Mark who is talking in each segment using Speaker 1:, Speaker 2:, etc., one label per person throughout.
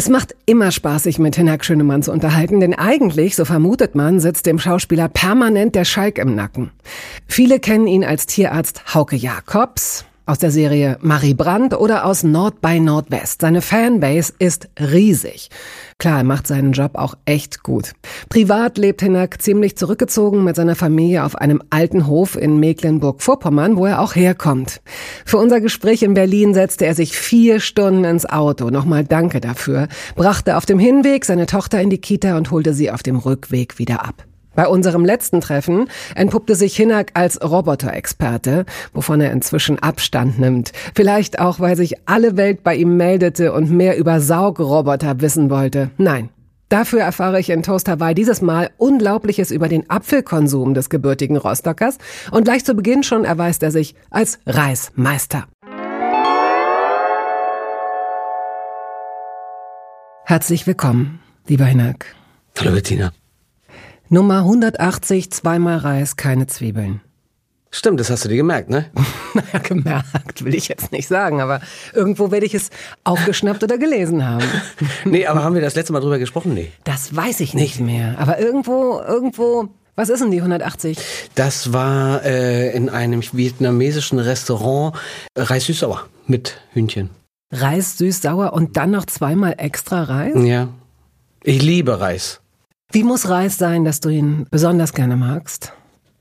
Speaker 1: Es macht immer Spaß, sich mit Hinak Schönemann zu unterhalten, denn eigentlich, so vermutet man, sitzt dem Schauspieler permanent der Schalk im Nacken. Viele kennen ihn als Tierarzt Hauke Jakobs, aus der Serie Marie Brandt oder aus Nord bei Nordwest. Seine Fanbase ist riesig. Klar, er macht seinen Job auch echt gut. Privat lebt Hinak ziemlich zurückgezogen mit seiner Familie auf einem alten Hof in Mecklenburg-Vorpommern, wo er auch herkommt. Für unser Gespräch in Berlin setzte er sich vier Stunden ins Auto. Nochmal danke dafür. Brachte auf dem Hinweg seine Tochter in die Kita und holte sie auf dem Rückweg wieder ab. Bei unserem letzten Treffen entpuppte sich Hinak als Roboterexperte, wovon er inzwischen Abstand nimmt. Vielleicht auch, weil sich alle Welt bei ihm meldete und mehr über Saugroboter wissen wollte. Nein. Dafür erfahre ich in Toast Hawaii dieses Mal Unglaubliches über den Apfelkonsum des gebürtigen Rostockers und gleich zu Beginn schon erweist er sich als Reismeister. Herzlich willkommen, lieber Hinak.
Speaker 2: Hallo Bettina.
Speaker 1: Nummer 180, zweimal Reis, keine Zwiebeln.
Speaker 2: Stimmt, das hast du dir gemerkt, ne?
Speaker 1: naja, gemerkt will ich jetzt nicht sagen, aber irgendwo werde ich es aufgeschnappt oder gelesen haben.
Speaker 2: nee, aber haben wir das letzte Mal drüber gesprochen? Nee.
Speaker 1: Das weiß ich nicht, nicht mehr. Aber irgendwo, irgendwo, was ist denn die 180?
Speaker 2: Das war äh, in einem vietnamesischen Restaurant Reis süß-sauer mit Hühnchen.
Speaker 1: Reis süß-sauer und dann noch zweimal extra Reis?
Speaker 2: Ja. Ich liebe Reis.
Speaker 1: Wie muss Reis sein, dass du ihn besonders gerne magst?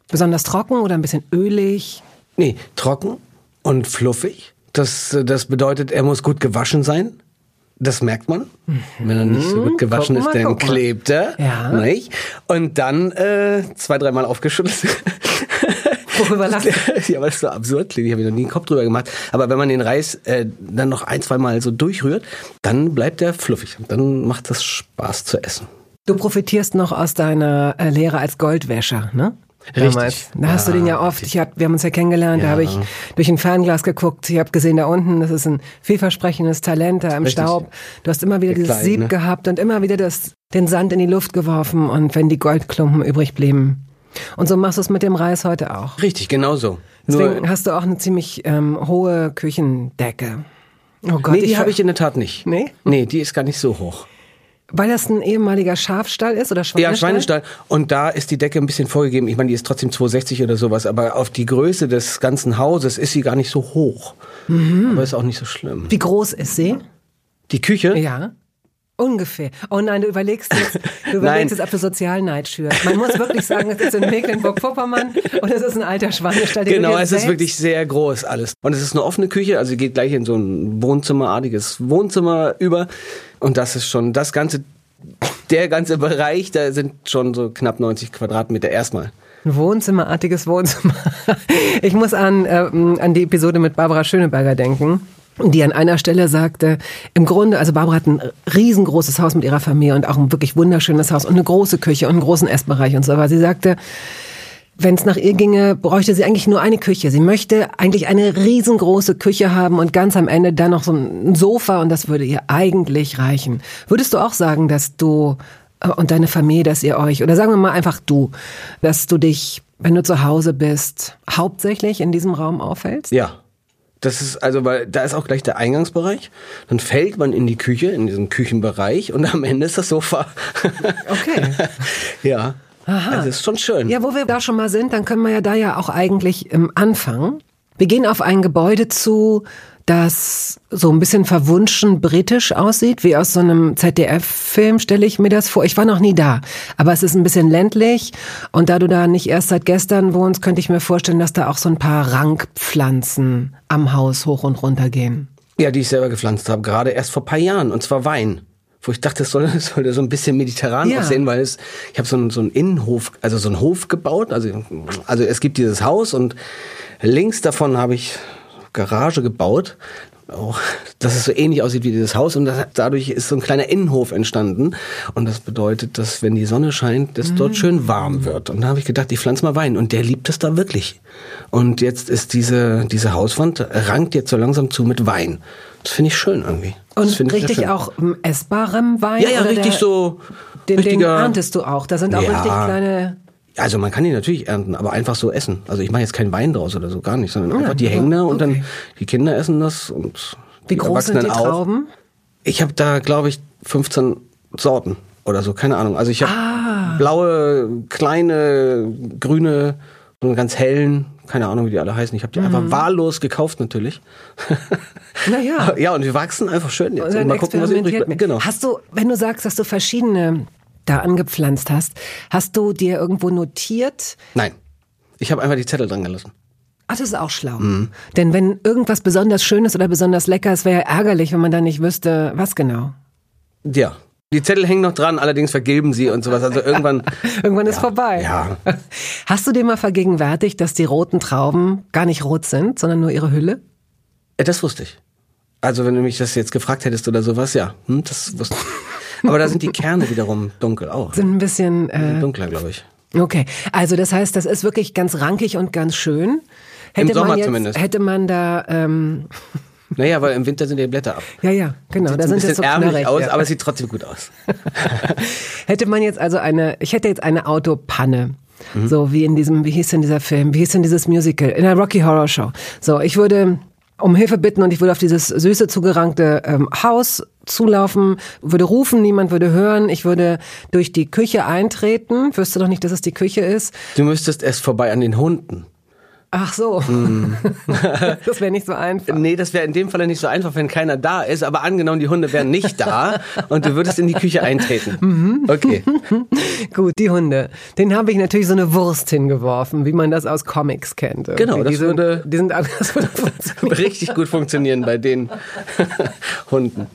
Speaker 1: Besonders trocken oder ein bisschen ölig?
Speaker 2: Nee, trocken und fluffig. Das, das bedeutet, er muss gut gewaschen sein. Das merkt man. Wenn er nicht so gut gewaschen mal, ist, dann klebt er.
Speaker 1: Ja.
Speaker 2: Nicht? Und dann äh, zwei, dreimal aufgeschüttelt.
Speaker 1: Worüber lachst
Speaker 2: Ja, aber das ist so absurd klingt. Ich habe mir noch nie einen Kopf drüber gemacht. Aber wenn man den Reis äh, dann noch ein, zwei Mal so durchrührt, dann bleibt er fluffig. Und dann macht das Spaß zu essen.
Speaker 1: Du profitierst noch aus deiner äh, Lehre als Goldwäscher, ne?
Speaker 2: Damals.
Speaker 1: Da ja, hast du den ja oft. Ich hab, wir haben uns ja kennengelernt. Ja. Da habe ich durch ein Fernglas geguckt. Ich habe gesehen da unten, das ist ein vielversprechendes Talent da im Richtig. Staub. Du hast immer wieder Der dieses Sieb ne? gehabt und immer wieder das, den Sand in die Luft geworfen und wenn die Goldklumpen übrig blieben. Und so machst du es mit dem Reis heute auch.
Speaker 2: Richtig, genau so.
Speaker 1: Deswegen Nur hast du auch eine ziemlich ähm, hohe Küchendecke.
Speaker 2: Oh Gott, nee, die habe ich in der Tat nicht.
Speaker 1: Nee?
Speaker 2: Nee, die ist gar nicht so hoch.
Speaker 1: Weil das ein ehemaliger Schafstall ist oder Schweinestall?
Speaker 2: Ja, Schweinestall. Und da ist die Decke ein bisschen vorgegeben. Ich meine, die ist trotzdem 260 oder sowas, aber auf die Größe des ganzen Hauses ist sie gar nicht so hoch. Mhm. Aber ist auch nicht so schlimm.
Speaker 1: Wie groß ist sie?
Speaker 2: Die Küche?
Speaker 1: Ja. Ungefähr. Oh nein, du überlegst jetzt, du überlegst jetzt, ob du Sozialneid schürst. Man muss wirklich sagen, es ist in Mecklenburg-Vorpommern und es ist ein alter Schweinestall.
Speaker 2: Genau, es ist wirklich sehr groß alles. Und es ist eine offene Küche, also geht gleich in so ein Wohnzimmerartiges Wohnzimmer über. Und das ist schon das ganze, der ganze Bereich, da sind schon so knapp 90 Quadratmeter erstmal.
Speaker 1: Ein Wohnzimmerartiges Wohnzimmer. Ich muss an, äh, an die Episode mit Barbara Schöneberger denken die an einer Stelle sagte, im Grunde, also Barbara hat ein riesengroßes Haus mit ihrer Familie und auch ein wirklich wunderschönes Haus und eine große Küche und einen großen Essbereich und so, aber sie sagte, wenn es nach ihr ginge, bräuchte sie eigentlich nur eine Küche. Sie möchte eigentlich eine riesengroße Küche haben und ganz am Ende dann noch so ein Sofa und das würde ihr eigentlich reichen. Würdest du auch sagen, dass du äh, und deine Familie, dass ihr euch, oder sagen wir mal einfach du, dass du dich, wenn du zu Hause bist, hauptsächlich in diesem Raum aufhältst?
Speaker 2: Ja. Das ist also, weil da ist auch gleich der Eingangsbereich. Dann fällt man in die Küche, in diesen Küchenbereich und am Ende ist das Sofa.
Speaker 1: Okay.
Speaker 2: ja. Aha. Also ist schon schön.
Speaker 1: Ja, wo wir da schon mal sind, dann können wir ja da ja auch eigentlich im Anfang. Wir gehen auf ein Gebäude zu, das so ein bisschen verwunschen britisch aussieht, wie aus so einem ZDF-Film stelle ich mir das vor. Ich war noch nie da, aber es ist ein bisschen ländlich und da du da nicht erst seit gestern wohnst, könnte ich mir vorstellen, dass da auch so ein paar Rankpflanzen am Haus hoch und runter gehen.
Speaker 2: Ja, die ich selber gepflanzt habe, gerade erst vor paar Jahren und zwar Wein wo ich dachte, es soll, soll so ein bisschen mediterran ja. aussehen, weil es, ich habe so einen, so einen Innenhof, also so einen Hof gebaut. Also, also es gibt dieses Haus und links davon habe ich Garage gebaut auch, dass es so ähnlich aussieht wie dieses Haus und das, dadurch ist so ein kleiner Innenhof entstanden und das bedeutet, dass wenn die Sonne scheint, es dort schön warm wird und da habe ich gedacht, ich pflanze mal Wein und der liebt es da wirklich und jetzt ist diese diese Hauswand rankt jetzt so langsam zu mit Wein. Das finde ich schön irgendwie.
Speaker 1: Und richtig
Speaker 2: schön.
Speaker 1: auch ähm, essbarem Wein?
Speaker 2: Ja, ja,
Speaker 1: oder
Speaker 2: richtig
Speaker 1: der,
Speaker 2: so
Speaker 1: Den, den erntest du auch. Da sind auch
Speaker 2: Ja.
Speaker 1: richtig kleine.
Speaker 2: Also man kann die natürlich ernten, aber einfach so essen. Also ich mache jetzt keinen Wein draus oder so, gar nicht, sondern
Speaker 1: Ja,
Speaker 2: einfach die
Speaker 1: aber-
Speaker 2: hängen da und
Speaker 1: okay.
Speaker 2: dann die Kinder essen das und
Speaker 1: Wie
Speaker 2: die
Speaker 1: groß sind die
Speaker 2: Erwachsenen auch.
Speaker 1: Trauben?
Speaker 2: Ich habe da, glaube ich, 15 Sorten oder so, keine Ahnung. Also ich habe
Speaker 1: Ah.
Speaker 2: blaue, kleine, grüne, so einen ganz hellen, keine Ahnung, wie die alle heißen. Ich habe die
Speaker 1: Mhm.
Speaker 2: einfach wahllos gekauft natürlich.
Speaker 1: Naja.
Speaker 2: ja, und die wachsen einfach schön jetzt.
Speaker 1: Und
Speaker 2: Und mal gucken, was übrig bleibt. Genau.
Speaker 1: Hast du, wenn du sagst, dass du verschiedene da angepflanzt hast, hast du dir irgendwo notiert?
Speaker 2: Nein, ich habe einfach die Zettel dran gelassen.
Speaker 1: Ach, das ist auch schlau.
Speaker 2: Mhm.
Speaker 1: Denn wenn irgendwas besonders Schönes oder besonders Leckeres wäre ja ärgerlich, wenn man dann nicht wüsste, was genau.
Speaker 2: Ja. Die Zettel hängen noch dran, allerdings vergilben sie und sowas. Also irgendwann.
Speaker 1: Irgendwann ist vorbei.
Speaker 2: ja.
Speaker 1: Hast du dir mal vergegenwärtigt, dass die roten Trauben gar nicht rot sind, sondern nur ihre Hülle?
Speaker 2: Äh, Das wusste ich. Also wenn du mich das jetzt gefragt hättest oder sowas, ja, hm, das wusste ich. Aber da sind die Kerne wiederum dunkel auch.
Speaker 1: Sind ein bisschen äh,
Speaker 2: Dunkler, glaube ich.
Speaker 1: Okay, also das heißt, das ist wirklich ganz rankig und ganz schön. Hätte
Speaker 2: Sommer
Speaker 1: man jetzt,
Speaker 2: zumindest.
Speaker 1: Hätte man da, ähm,
Speaker 2: Naja, weil im Winter sind die Blätter ab.
Speaker 1: ja, ja, genau, da
Speaker 2: Sieht ein
Speaker 1: sind
Speaker 2: bisschen
Speaker 1: jetzt so
Speaker 2: ärmlich aus,
Speaker 1: ja.
Speaker 2: aber es sieht trotzdem gut aus.
Speaker 1: Hätte man jetzt also eine, ich hätte jetzt eine Autopanne.
Speaker 2: Mhm.
Speaker 1: So wie in diesem, wie hieß denn dieser Film, wie hieß denn dieses Musical, in der Rocky Horror Show. So, ich würde um Hilfe bitten und ich würde auf dieses süße, zugerankte ähm, Haus zulaufen, würde rufen, niemand würde hören, ich würde durch die Küche eintreten, wüsste doch nicht, dass es die Küche ist.
Speaker 2: Du müsstest erst vorbei an den Hunden.
Speaker 1: Ach so,
Speaker 2: Mhm.
Speaker 1: das wäre nicht so einfach.
Speaker 2: Nee, das wäre in dem Falle nicht so einfach, wenn keiner da ist. Aber angenommen, die Hunde wären nicht da und du würdest in die Küche eintreten.
Speaker 1: Mhm.
Speaker 2: Okay.
Speaker 1: Gut, die Hunde. Den habe ich natürlich so eine Wurst hingeworfen, wie man das aus Comics kennt.
Speaker 2: Genau,
Speaker 1: Irgendwie.
Speaker 2: das
Speaker 1: die sind,
Speaker 2: würde-
Speaker 1: die sind das würde.
Speaker 2: Richtig gut funktionieren bei den Hunden.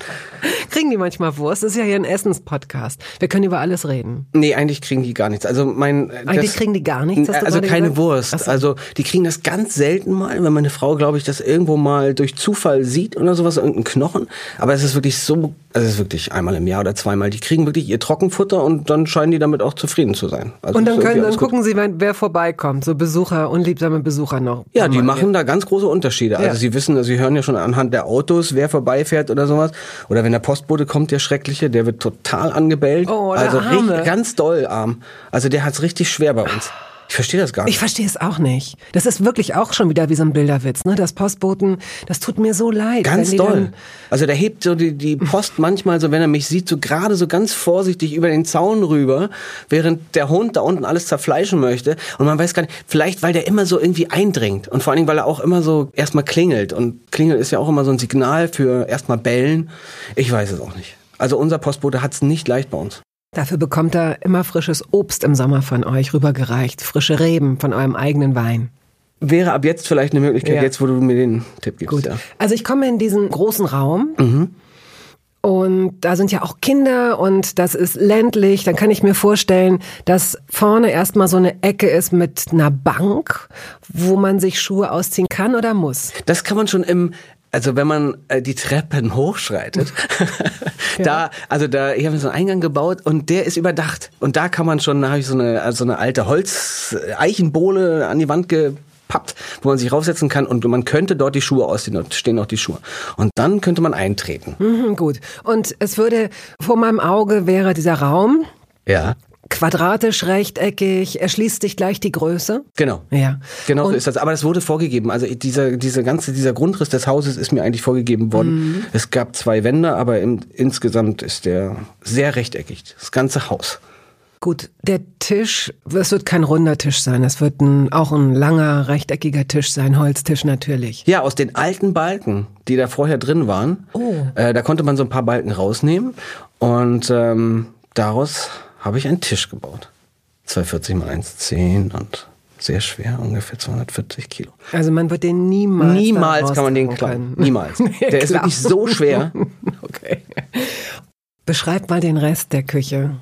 Speaker 1: Kriegen die manchmal Wurst? Das ist ja hier ein Essenspodcast. Wir können über alles reden.
Speaker 2: Nee, eigentlich kriegen die gar nichts. Also mein
Speaker 1: Eigentlich
Speaker 2: das-
Speaker 1: kriegen die gar nichts,
Speaker 2: Also keine
Speaker 1: gesagt?
Speaker 2: Wurst.
Speaker 1: So.
Speaker 2: Also die kriegen das ganz selten mal, wenn meine Frau, glaube ich, das irgendwo mal durch Zufall sieht oder sowas, irgendeinen Knochen. Aber es ist wirklich so, also es ist wirklich einmal im Jahr oder zweimal. Die kriegen wirklich ihr Trockenfutter und dann scheinen die damit auch zufrieden zu sein. Also
Speaker 1: Und dann, können, dann
Speaker 2: gut.
Speaker 1: gucken sie, wer vorbeikommt. So Besucher, unliebsame Besucher noch.
Speaker 2: Ja, die machen da ganz große Unterschiede. Also
Speaker 1: Ja.
Speaker 2: sie wissen, sie hören ja schon anhand der Autos, wer vorbeifährt oder sowas. Oder wenn der Postbote kommt, der Schreckliche, der wird total angebellt.
Speaker 1: Oh, der
Speaker 2: also
Speaker 1: Arme.
Speaker 2: richtig, ganz doll arm. Also der hat's richtig schwer bei uns. Ich verstehe das gar nicht.
Speaker 1: Ich verstehe es auch nicht. Das ist wirklich auch schon wieder wie so ein Bilderwitz, ne? Das Postboten, das tut mir so leid.
Speaker 2: Ganz doll. Also der hebt so die, die Post manchmal so, wenn er mich sieht, so gerade so ganz vorsichtig über den Zaun rüber, während der Hund da unten alles zerfleischen möchte. Und man weiß gar nicht, vielleicht weil der immer so irgendwie eindringt. Und vor allen Dingen, weil er auch immer so erstmal klingelt. Und Klingel ist ja auch immer so ein Signal für erstmal bellen. Ich weiß es auch nicht. Also unser Postbote hat's nicht leicht bei uns.
Speaker 1: Dafür bekommt er immer frisches Obst im Sommer von euch rübergereicht. Frische Reben von eurem eigenen Wein.
Speaker 2: Wäre ab jetzt vielleicht eine Möglichkeit,
Speaker 1: Ja.
Speaker 2: jetzt wo du mir den Tipp gibst.
Speaker 1: Gut.
Speaker 2: Ja.
Speaker 1: Also ich komme in diesen großen Raum. Und da sind ja auch Kinder und das ist ländlich. Dann kann ich mir vorstellen, dass vorne erstmal so eine Ecke ist mit einer Bank, wo man sich Schuhe ausziehen kann oder muss.
Speaker 2: Das kann man schon im also wenn man äh, die Treppen hochschreitet, da, also da, ich habe so einen Eingang gebaut und der ist überdacht. Und da kann man schon, da habe ich so eine, also eine alte Holz-Eichenbohle an die Wand gepappt, wo man sich raufsetzen kann und man könnte dort die Schuhe ausziehen, dort stehen auch die Schuhe. Und dann könnte man eintreten.
Speaker 1: Mhm, gut. Und es würde, vor meinem Auge wäre dieser Raum,
Speaker 2: Ja.
Speaker 1: Quadratisch, rechteckig, erschließt sich gleich die Größe.
Speaker 2: Genau.
Speaker 1: Ja.
Speaker 2: Genau so
Speaker 1: Und-
Speaker 2: ist das. Aber das wurde vorgegeben. Also dieser, dieser ganze, dieser Grundriss des Hauses ist mir eigentlich vorgegeben worden.
Speaker 1: Mhm.
Speaker 2: Es gab zwei Wände, aber im, insgesamt ist der sehr rechteckig. Das ganze Haus.
Speaker 1: Gut, der Tisch, es wird kein runder Tisch sein, es wird ein, auch ein langer, rechteckiger Tisch sein, Holztisch natürlich.
Speaker 2: Ja, aus den alten Balken, die da vorher drin waren,
Speaker 1: Oh.
Speaker 2: äh, da konnte man so ein paar Balken rausnehmen und ähm, daraus habe ich einen Tisch gebaut. 240 mal 1,10 und sehr schwer, ungefähr 240 Kilo.
Speaker 1: Also man wird den niemals.
Speaker 2: Niemals kann man den klauen. Niemals. Der ist
Speaker 1: klar.
Speaker 2: wirklich so schwer.
Speaker 1: Okay. Beschreib mal den Rest der Küche.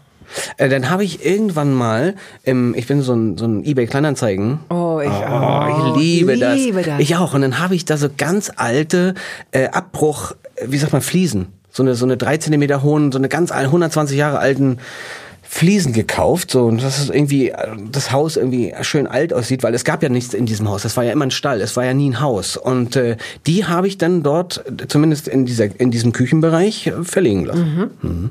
Speaker 2: Äh, dann habe ich irgendwann mal, im, ich bin so ein, so ein eBay Kleinanzeigen.
Speaker 1: Oh, ich
Speaker 2: oh,
Speaker 1: auch.
Speaker 2: Ich liebe,
Speaker 1: Liebe
Speaker 2: das.
Speaker 1: das.
Speaker 2: Ich auch. Und dann habe ich da so ganz alte äh, Abbruch, äh, wie sagt man, Fliesen. So eine, so eine drei Zentimeter hohen, so eine ganz al- 120 Jahre alten Fliesen gekauft, so und das ist irgendwie das Haus irgendwie schön alt aussieht, weil es gab ja nichts in diesem Haus. Das war ja immer ein Stall, es war ja nie ein Haus und äh, die habe ich dann dort äh, zumindest in dieser in diesem Küchenbereich äh, verlegen lassen. Mhm.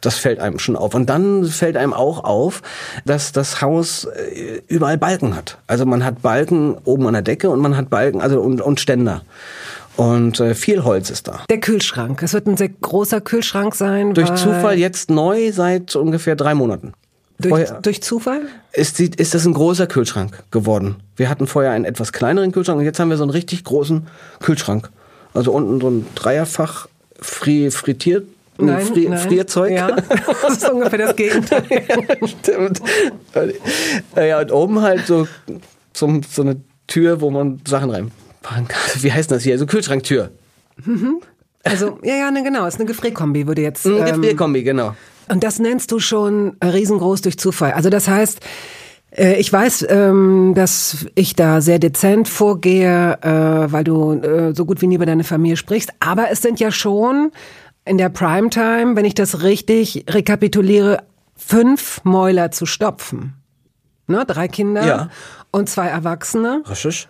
Speaker 2: Das fällt einem schon auf. Und dann fällt einem auch auf, dass das Haus äh, überall Balken hat. Also man hat Balken oben an der Decke und man hat Balken, also und, und Ständer. Und äh, viel Holz ist da.
Speaker 1: Der Kühlschrank. Es wird ein sehr großer Kühlschrank sein.
Speaker 2: Durch Zufall jetzt neu seit ungefähr drei Monaten.
Speaker 1: Durch,
Speaker 2: Vorher-
Speaker 1: durch Zufall?
Speaker 2: ist, die, ist das ein großer Kühlschrank geworden. Wir hatten vorher einen etwas kleineren Kühlschrank und jetzt haben wir so einen richtig großen Kühlschrank. Also unten so ein Dreierfach fri frittiert, Fri Frierzeug.
Speaker 1: Ja, das ist ungefähr das Gegenteil.
Speaker 2: Stimmt. Ja, und oben halt so, zum, so eine Tür, wo man Sachen kann. Wie heißt das hier? So Kühlschranktür.
Speaker 1: Also, ja, ja, ne, genau. Ist eine Gefrierkombi, würde jetzt.
Speaker 2: Ein
Speaker 1: ähm,
Speaker 2: Gefrierkombi, genau.
Speaker 1: Und das nennst du schon riesengroß durch Zufall. Also das heißt, äh, ich weiß, ähm, dass ich da sehr dezent vorgehe, äh, weil du äh, so gut wie nie über deine Familie sprichst. Aber es sind ja schon in der Primetime, wenn ich das richtig rekapituliere, fünf Mäuler zu stopfen. Ne, drei Kinder
Speaker 2: Ja.
Speaker 1: und zwei Erwachsene.
Speaker 2: Raschisch.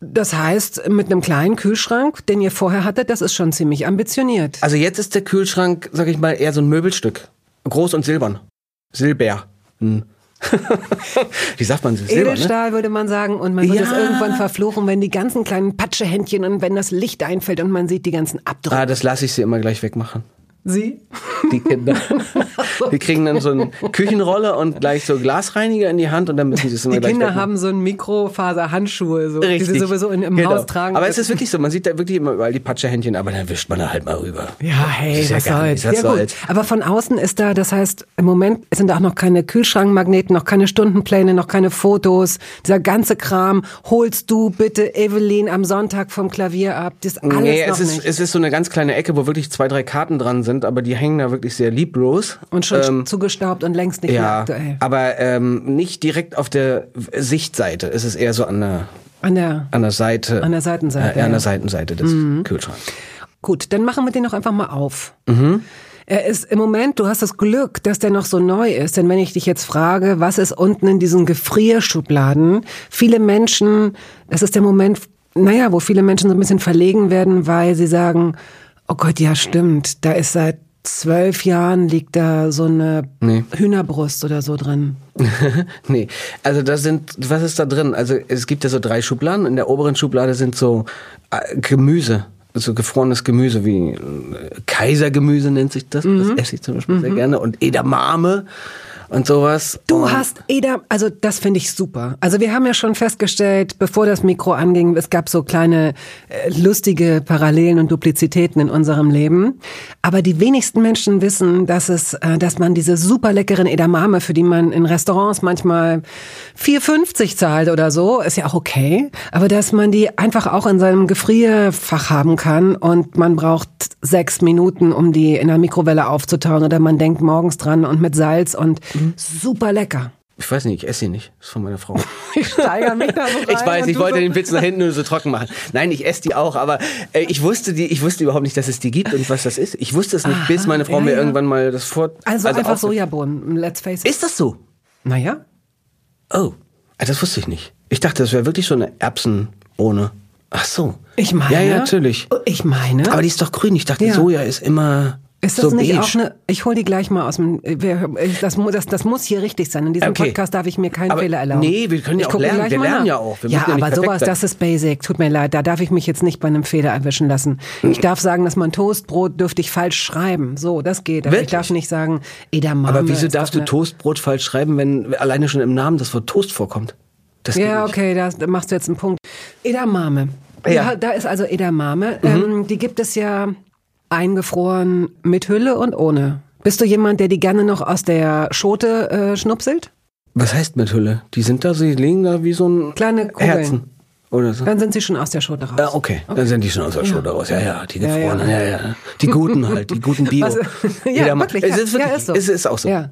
Speaker 1: Das heißt, mit einem kleinen Kühlschrank, den ihr vorher hattet, das ist schon ziemlich ambitioniert.
Speaker 2: Also jetzt ist der Kühlschrank, sag ich mal, eher so ein Möbelstück. Groß und silbern. Silber. Hm. Wie sagt man Silber, ne?
Speaker 1: Edelstahl würde man sagen und man wird
Speaker 2: Ja.
Speaker 1: es irgendwann verfluchen, wenn die ganzen kleinen Patschehändchen und wenn das Licht einfällt und man sieht die ganzen Abdrücke.
Speaker 2: Ah, das lasse ich sie immer gleich wegmachen.
Speaker 1: Sie?
Speaker 2: Die Kinder. Die kriegen dann so eine Küchenrolle und gleich so Glasreiniger in die Hand und dann müssen sie es immer
Speaker 1: Die
Speaker 2: gleich
Speaker 1: Kinder
Speaker 2: wegmachen.
Speaker 1: haben so ein Mikrofaser-Handschuhe, so, die sie sowieso in, im
Speaker 2: Genau.
Speaker 1: Haus tragen.
Speaker 2: Aber es ist wirklich so, man sieht da wirklich immer überall die Patschehändchen, aber dann wischt man da halt mal rüber.
Speaker 1: ja, hey,
Speaker 2: ist ja
Speaker 1: soll's.
Speaker 2: was
Speaker 1: Ja, gut.
Speaker 2: soll's.
Speaker 1: Aber von außen ist da, das heißt, im Moment sind da auch noch keine Kühlschrankmagneten, noch keine Stundenpläne, noch keine Fotos. Dieser ganze Kram holst du bitte Evelyn am Sonntag vom Klavier ab. Das ist alles
Speaker 2: nee,
Speaker 1: noch
Speaker 2: es ist,
Speaker 1: nicht.
Speaker 2: es ist so eine ganz kleine Ecke, wo wirklich zwei, drei Karten dran sind, aber die hängen da wirklich sehr lieblos.
Speaker 1: und schon
Speaker 2: ähm,
Speaker 1: zugestaubt und längst nicht mehr
Speaker 2: ja,
Speaker 1: aktuell.
Speaker 2: aber ähm, nicht direkt auf der Sichtseite. Es ist eher so an der,
Speaker 1: An der
Speaker 2: an der Seite.
Speaker 1: An der Seitenseite,
Speaker 2: Äh, an.
Speaker 1: Mhm.
Speaker 2: der Seitenseite des Kühlschranks.
Speaker 1: Gut, dann machen wir den doch einfach mal auf.
Speaker 2: Mhm.
Speaker 1: Er ist im Moment, du hast das Glück, dass der noch so neu ist, denn wenn ich dich jetzt frage, was ist unten in diesen Gefrierschubladen, viele Menschen, das ist der Moment, naja, wo viele Menschen so ein bisschen verlegen werden, weil sie sagen, oh Gott, ja stimmt, da ist seit zwölf Jahren liegt da so eine
Speaker 2: Nee.
Speaker 1: Hühnerbrust oder so drin.
Speaker 2: nee, also da sind, was ist da drin? Also es gibt ja so drei Schubladen. In der oberen Schublade sind so äh, Gemüse, so gefrorenes Gemüse wie äh, Kaisergemüse nennt sich das.
Speaker 1: Mhm.
Speaker 2: Das esse ich zum Beispiel sehr gerne. Und Edamame und sowas.
Speaker 1: Du
Speaker 2: und
Speaker 1: hast Eda, also das finde ich super. Also wir haben ja schon festgestellt, bevor das Mikro anging, es gab so kleine äh, lustige Parallelen und Duplizitäten in unserem Leben. Aber die wenigsten Menschen wissen, dass es, äh, dass man diese super leckeren Edamame, für die man in Restaurants manchmal 4,50 zahlt oder so, ist ja auch okay. Aber dass man die einfach auch in seinem Gefrierfach haben kann und man braucht sechs Minuten, um die in der Mikrowelle aufzutauen oder man denkt morgens dran und mit Salz und super lecker.
Speaker 2: Ich weiß nicht, ich esse sie nicht. Das ist von meiner Frau.
Speaker 1: Ich steigere mich da so rein.
Speaker 2: Ich weiß, ich wollte
Speaker 1: so-
Speaker 2: den Witz nach hinten nur so trocken machen. Nein, ich esse die auch, aber äh, ich wusste die, ich wusste überhaupt nicht, dass es die gibt und was das ist. Ich wusste es nicht,
Speaker 1: Aha,
Speaker 2: bis meine Frau
Speaker 1: ja,
Speaker 2: mir
Speaker 1: ja.
Speaker 2: irgendwann mal das vor.
Speaker 1: Also, einfach
Speaker 2: aufge-
Speaker 1: Sojabohnen, let's face it.
Speaker 2: Ist das so?
Speaker 1: naja,
Speaker 2: Oh, ah, das wusste ich nicht. Ich dachte, das wäre wirklich so eine Erbsenbohne. Ach so.
Speaker 1: ich meine.
Speaker 2: Ja, ja, natürlich.
Speaker 1: Ich meine.
Speaker 2: Aber die ist doch grün. Ich dachte,
Speaker 1: Ja.
Speaker 2: Soja ist immer
Speaker 1: ist das
Speaker 2: so
Speaker 1: nicht
Speaker 2: beige.
Speaker 1: auch eine, ich hol die gleich mal aus dem, das, das, das muss hier richtig sein. In diesem
Speaker 2: Okay.
Speaker 1: Podcast darf ich mir keinen
Speaker 2: Aber
Speaker 1: Fehler erlauben.
Speaker 2: nee, wir können ja
Speaker 1: Ich
Speaker 2: auch lernen. Wir lernen
Speaker 1: nach.
Speaker 2: ja auch. Wir
Speaker 1: ja,
Speaker 2: ja
Speaker 1: aber sowas,
Speaker 2: sein.
Speaker 1: das ist basic. Tut mir leid, da darf ich mich jetzt nicht bei einem Fehler erwischen lassen. Ich darf sagen, dass man Toastbrot dürfte ich falsch schreiben. So, das geht. Aber
Speaker 2: Wirklich?
Speaker 1: ich darf nicht sagen, Edamame.
Speaker 2: Aber wieso darfst du Toastbrot falsch schreiben, wenn alleine schon im Namen das Wort Toast vorkommt? Das
Speaker 1: Ja, okay, da machst du jetzt einen Punkt. Edamame.
Speaker 2: Ja.
Speaker 1: Ja. da ist also Edamame. Ähm, die gibt es ja eingefroren mit Hülle und ohne. Bist du jemand, der die gerne noch aus der Schote äh, schnupselt?
Speaker 2: Was heißt mit Hülle? Die sind da, sie liegen da wie so ein
Speaker 1: Kleine Kugeln.
Speaker 2: Herzen. Oder so.
Speaker 1: Dann sind sie schon aus der Schote raus.
Speaker 2: Ja, okay. Dann sind die schon aus der Schote raus. Ja, ja, die gefrorenen. Ja, ja. Die guten halt, die guten Bio.
Speaker 1: Was, ja, wirklich.
Speaker 2: Es
Speaker 1: ja,
Speaker 2: ist wirklich,
Speaker 1: ja, ist so.
Speaker 2: es ist auch so.
Speaker 1: Ja.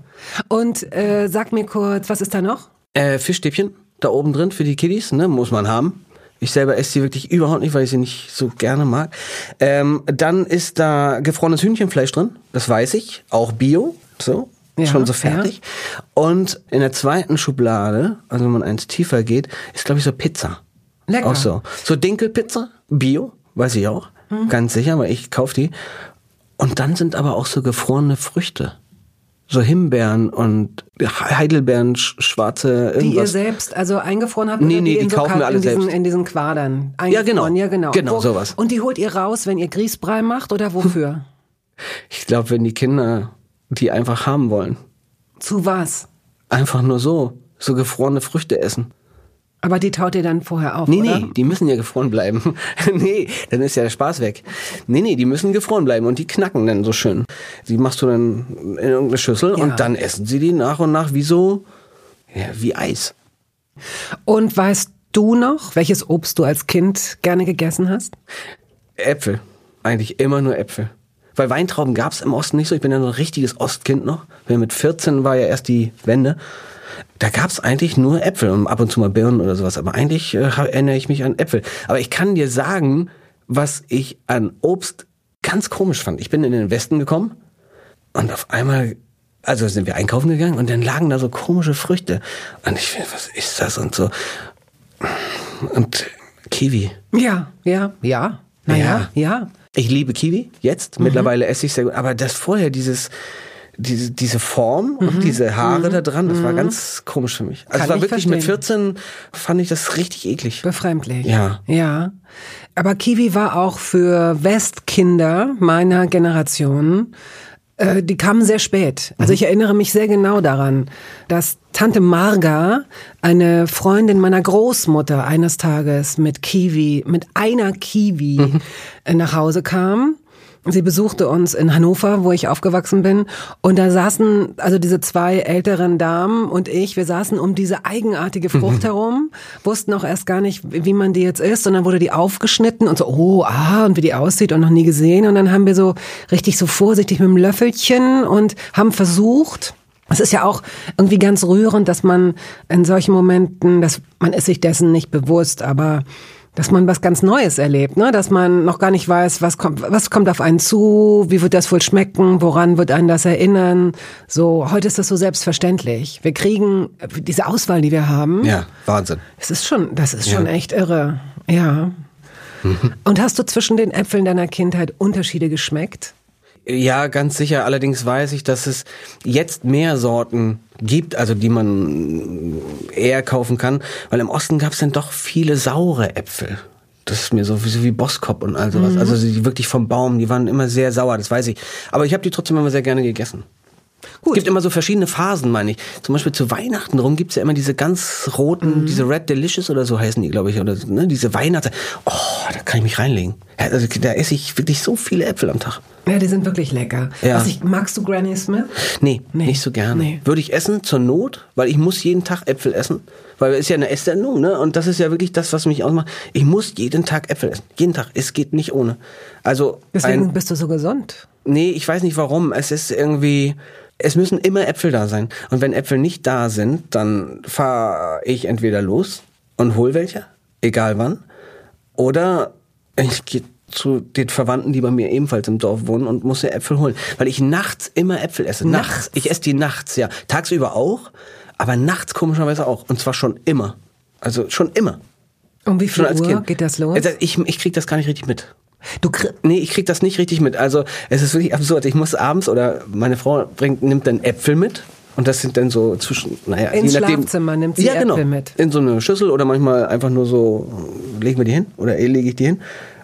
Speaker 1: Und äh, sag mir kurz, was ist da noch?
Speaker 2: Äh, Fischstäbchen da oben drin für die Kiddies, ne, muss man haben. Ich selber esse sie wirklich überhaupt nicht, weil ich sie nicht so gerne mag. Ähm, dann ist da gefrorenes Hühnchenfleisch drin, das weiß ich, auch Bio, so,
Speaker 1: Ja,
Speaker 2: schon so fertig. Und in der zweiten Schublade, also wenn man eins tiefer geht, ist glaube ich so Pizza.
Speaker 1: Lecker.
Speaker 2: Auch so. So Dinkelpizza, Bio, weiß ich auch,
Speaker 1: Mhm.
Speaker 2: ganz sicher, weil ich kaufe die. Und dann sind aber auch so gefrorene Früchte. So Himbeeren und Heidelbeeren, sch- schwarze irgendwas.
Speaker 1: Die ihr selbst also eingefroren habt?
Speaker 2: Nee, nee, die
Speaker 1: in so
Speaker 2: kaufen wir alle
Speaker 1: in diesen,
Speaker 2: selbst.
Speaker 1: In diesen Quadern.
Speaker 2: Ja, genau.
Speaker 1: Ja, genau.
Speaker 2: Genau, sowas.
Speaker 1: Und die holt ihr raus, wenn ihr Grießbrei macht oder wofür?
Speaker 2: Ich glaube, wenn die Kinder die einfach haben wollen.
Speaker 1: Zu was?
Speaker 2: Einfach nur so. So gefrorene Früchte essen.
Speaker 1: Aber die taut ihr dann vorher auf,
Speaker 2: Nee,
Speaker 1: oder?
Speaker 2: nee, die müssen ja gefroren bleiben. nee, dann ist ja der Spaß weg. Nee, nee, die müssen gefroren bleiben und die knacken dann so schön. Die machst du dann in irgendeine Schüssel
Speaker 1: Ja.
Speaker 2: und dann essen sie die nach und nach wie so, ja, wie Eis.
Speaker 1: Und weißt du noch, welches Obst du als Kind gerne gegessen hast?
Speaker 2: Äpfel. Eigentlich immer nur Äpfel. Weil Weintrauben gab's im Osten nicht so. Ich bin ja so ein richtiges Ostkind noch. Mit 14 war ja erst die Wende. Da gab's eigentlich nur Äpfel und ab und zu mal Birnen oder sowas. Aber eigentlich äh, erinnere ich mich an Äpfel. Aber ich kann dir sagen, was ich an Obst ganz komisch fand. Ich bin in den Westen gekommen und auf einmal, also sind wir einkaufen gegangen und dann lagen da so komische Früchte. Und ich finde, was ist das und so. Und Kiwi.
Speaker 1: Ja, ja, ja. Naja, ja.
Speaker 2: Ich liebe Kiwi jetzt.
Speaker 1: Mhm.
Speaker 2: Mittlerweile esse ich sehr gut. Aber das vorher, dieses, diese, diese Form
Speaker 1: Mhm.
Speaker 2: und diese Haare da dran, das war ganz komisch für mich. Also
Speaker 1: Kann
Speaker 2: war
Speaker 1: ich
Speaker 2: wirklich mit
Speaker 1: verstehen.
Speaker 2: 14 fand ich das richtig eklig.
Speaker 1: Befremdlich.
Speaker 2: Ja.
Speaker 1: Ja. Aber Kiwi war auch für Westkinder meiner Generation, äh, die kamen sehr spät. Also ich erinnere mich sehr genau daran, dass Tante Marga, eine Freundin meiner Großmutter, eines Tages mit Kiwi, mit einer Kiwi äh, nach Hause kam. Sie besuchte uns in Hannover, wo ich aufgewachsen bin. Und da saßen also diese zwei älteren Damen und ich, wir saßen um diese eigenartige Frucht herum, wussten auch erst gar nicht, wie man die jetzt isst. Und dann wurde die aufgeschnitten und so, oh, ah, und wie die aussieht und noch nie gesehen. Und dann haben wir so richtig so vorsichtig mit dem Löffelchen und haben versucht, es ist ja auch irgendwie ganz rührend, dass man in solchen Momenten, dass man ist sich dessen nicht bewusst, aber dass man was ganz Neues erlebt, ne? dass man noch gar nicht weiß, was kommt, was kommt auf einen zu, wie wird das wohl schmecken, woran wird einen das erinnern. So, heute ist das so selbstverständlich. Wir kriegen diese Auswahl, die wir haben.
Speaker 2: Ja, Wahnsinn.
Speaker 1: Es ist schon, das ist schon echt irre. Ja. Und hast du zwischen den Äpfeln deiner Kindheit Unterschiede geschmeckt?
Speaker 2: Ja, ganz sicher. Allerdings weiß ich, dass es jetzt mehr Sorten gibt, also die man eher kaufen kann, weil im Osten gab es dann doch viele saure Äpfel. Das ist mir so, so wie Boskop und all sowas. Also die wirklich vom Baum, die waren immer sehr sauer, das weiß ich. Aber ich habe die trotzdem immer sehr gerne gegessen.
Speaker 1: Gut.
Speaker 2: Es gibt immer so verschiedene Phasen, meine ich. Zum Beispiel zu Weihnachten rum gibt's ja immer diese ganz roten, diese Red Delicious oder so heißen die, glaube ich, oder ne? diese Weihnachts. Oh, da kann ich mich reinlegen. Also, da esse ich wirklich so viele Äpfel am Tag.
Speaker 1: Ja, die sind wirklich lecker.
Speaker 2: Ja.
Speaker 1: Was ich, magst du Granny Smith?
Speaker 2: Nee,
Speaker 1: Nee.
Speaker 2: nicht so gerne.
Speaker 1: Nee.
Speaker 2: Würde ich essen zur Not, weil ich muss jeden Tag Äpfel essen, weil es ist ja eine Esssendung, ne? Und das ist ja wirklich das, was mich ausmacht. Ich muss jeden Tag Äpfel essen, jeden Tag. Es geht nicht ohne. Also
Speaker 1: Deswegen
Speaker 2: ein,
Speaker 1: bist du so gesund.
Speaker 2: nee, ich weiß nicht warum. Es ist irgendwie, es müssen immer Äpfel da sein. Und wenn Äpfel nicht da sind, dann fahre ich entweder los und hol welche, egal wann, oder ich gehe zu den Verwandten, die bei mir ebenfalls im Dorf wohnen und muss ja Äpfel holen. Weil ich nachts immer Äpfel esse. Nachts.
Speaker 1: Nachts?
Speaker 2: Ich esse die nachts, ja. Tagsüber auch, aber nachts komischerweise auch. Und zwar schon immer. Also schon immer.
Speaker 1: Um wie viel Uhr
Speaker 2: Kind.
Speaker 1: geht das los?
Speaker 2: Also Ich, ich krieg das gar nicht richtig mit.
Speaker 1: Du
Speaker 2: Nee, ich krieg das nicht richtig mit. Also es ist wirklich absurd. Ich muss abends oder meine Frau bringt, nimmt dann Äpfel mit. Und das sind dann so zwischen, naja,
Speaker 1: Ins
Speaker 2: je nachdem.
Speaker 1: Schlafzimmer nimmt sie
Speaker 2: ja, genau,
Speaker 1: Äpfel mit.
Speaker 2: In so eine Schüssel oder manchmal einfach nur so, legen wir die hin oder eh lege ich die hin.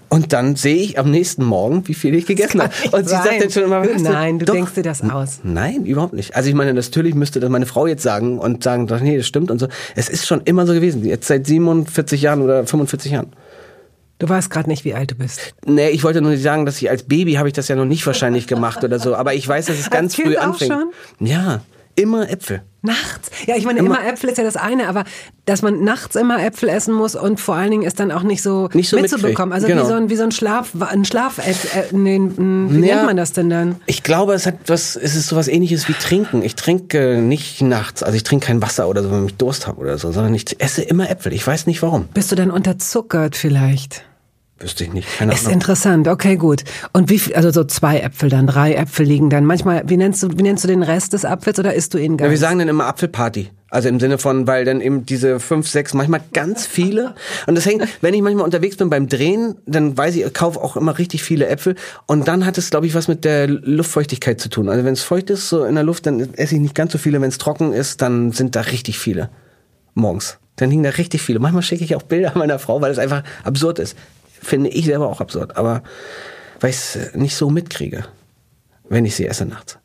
Speaker 2: Und dann sehe ich am nächsten Morgen, wie viel ich gegessen habe. Und sie sagt dann schon immer, weißt
Speaker 1: Nein, du
Speaker 2: doch,
Speaker 1: denkst dir das aus.
Speaker 2: Nein, überhaupt nicht. Also ich meine, natürlich müsste das meine Frau jetzt sagen und sagen, doch, nee, das stimmt und so. Es ist schon immer so gewesen. Jetzt seit 47 Jahren oder 45 Jahren.
Speaker 1: Du weißt gerade nicht, wie alt du bist.
Speaker 2: Nee, ich wollte nur nicht sagen, dass ich als Baby habe ich das ja noch nicht wahrscheinlich gemacht oder so. Aber ich weiß, dass es ganz
Speaker 1: Kind
Speaker 2: früh
Speaker 1: auch
Speaker 2: anfängt.
Speaker 1: schon?
Speaker 2: Ja, immer Äpfel.
Speaker 1: Nachts? Ja, ich meine, immer, immer, Äpfel ist ja das eine, aber dass man nachts immer Äpfel essen muss und vor allen Dingen ist dann auch nicht so,
Speaker 2: nicht so
Speaker 1: mitzubekommen. Also genau. wie so ein, wie so ein Schlaf, ein Schlaf, äh, nee, wie ja, nennt man das denn dann?
Speaker 2: Ich glaube, es hat was, es ist sowas ähnliches wie Trinken. Ich trinke nicht nachts, also ich trinke kein Wasser oder so, wenn ich Durst habe oder so, sondern ich esse immer Äpfel. Ich weiß nicht warum.
Speaker 1: Bist du dann unterzuckert vielleicht?
Speaker 2: Wüsste ich nicht. Keine
Speaker 1: ist interessant, okay, gut. Und wie viel, also so zwei Äpfel dann, drei Äpfel liegen dann. Manchmal, wie nennst du, wie nennst du den Rest des Apfels oder isst du ihn ganz?
Speaker 2: Ja, wir sagen dann immer Apfelparty. Also im Sinne von, weil dann eben diese fünf, sechs, manchmal ganz viele. Und das hängt, wenn ich manchmal unterwegs bin beim Drehen, dann weiß ich, ich kaufe auch immer richtig viele Äpfel. Und dann hat es, glaube ich, was mit der Luftfeuchtigkeit zu tun. Also wenn es feucht ist, so in der Luft, dann esse ich nicht ganz so viele. Wenn es trocken ist, dann sind da richtig viele. Morgens. Dann liegen da richtig viele. Manchmal schicke ich auch Bilder meiner Frau, weil es einfach absurd ist finde ich selber auch absurd. Aber weil ich es nicht so mitkriege, wenn ich sie esse nachts.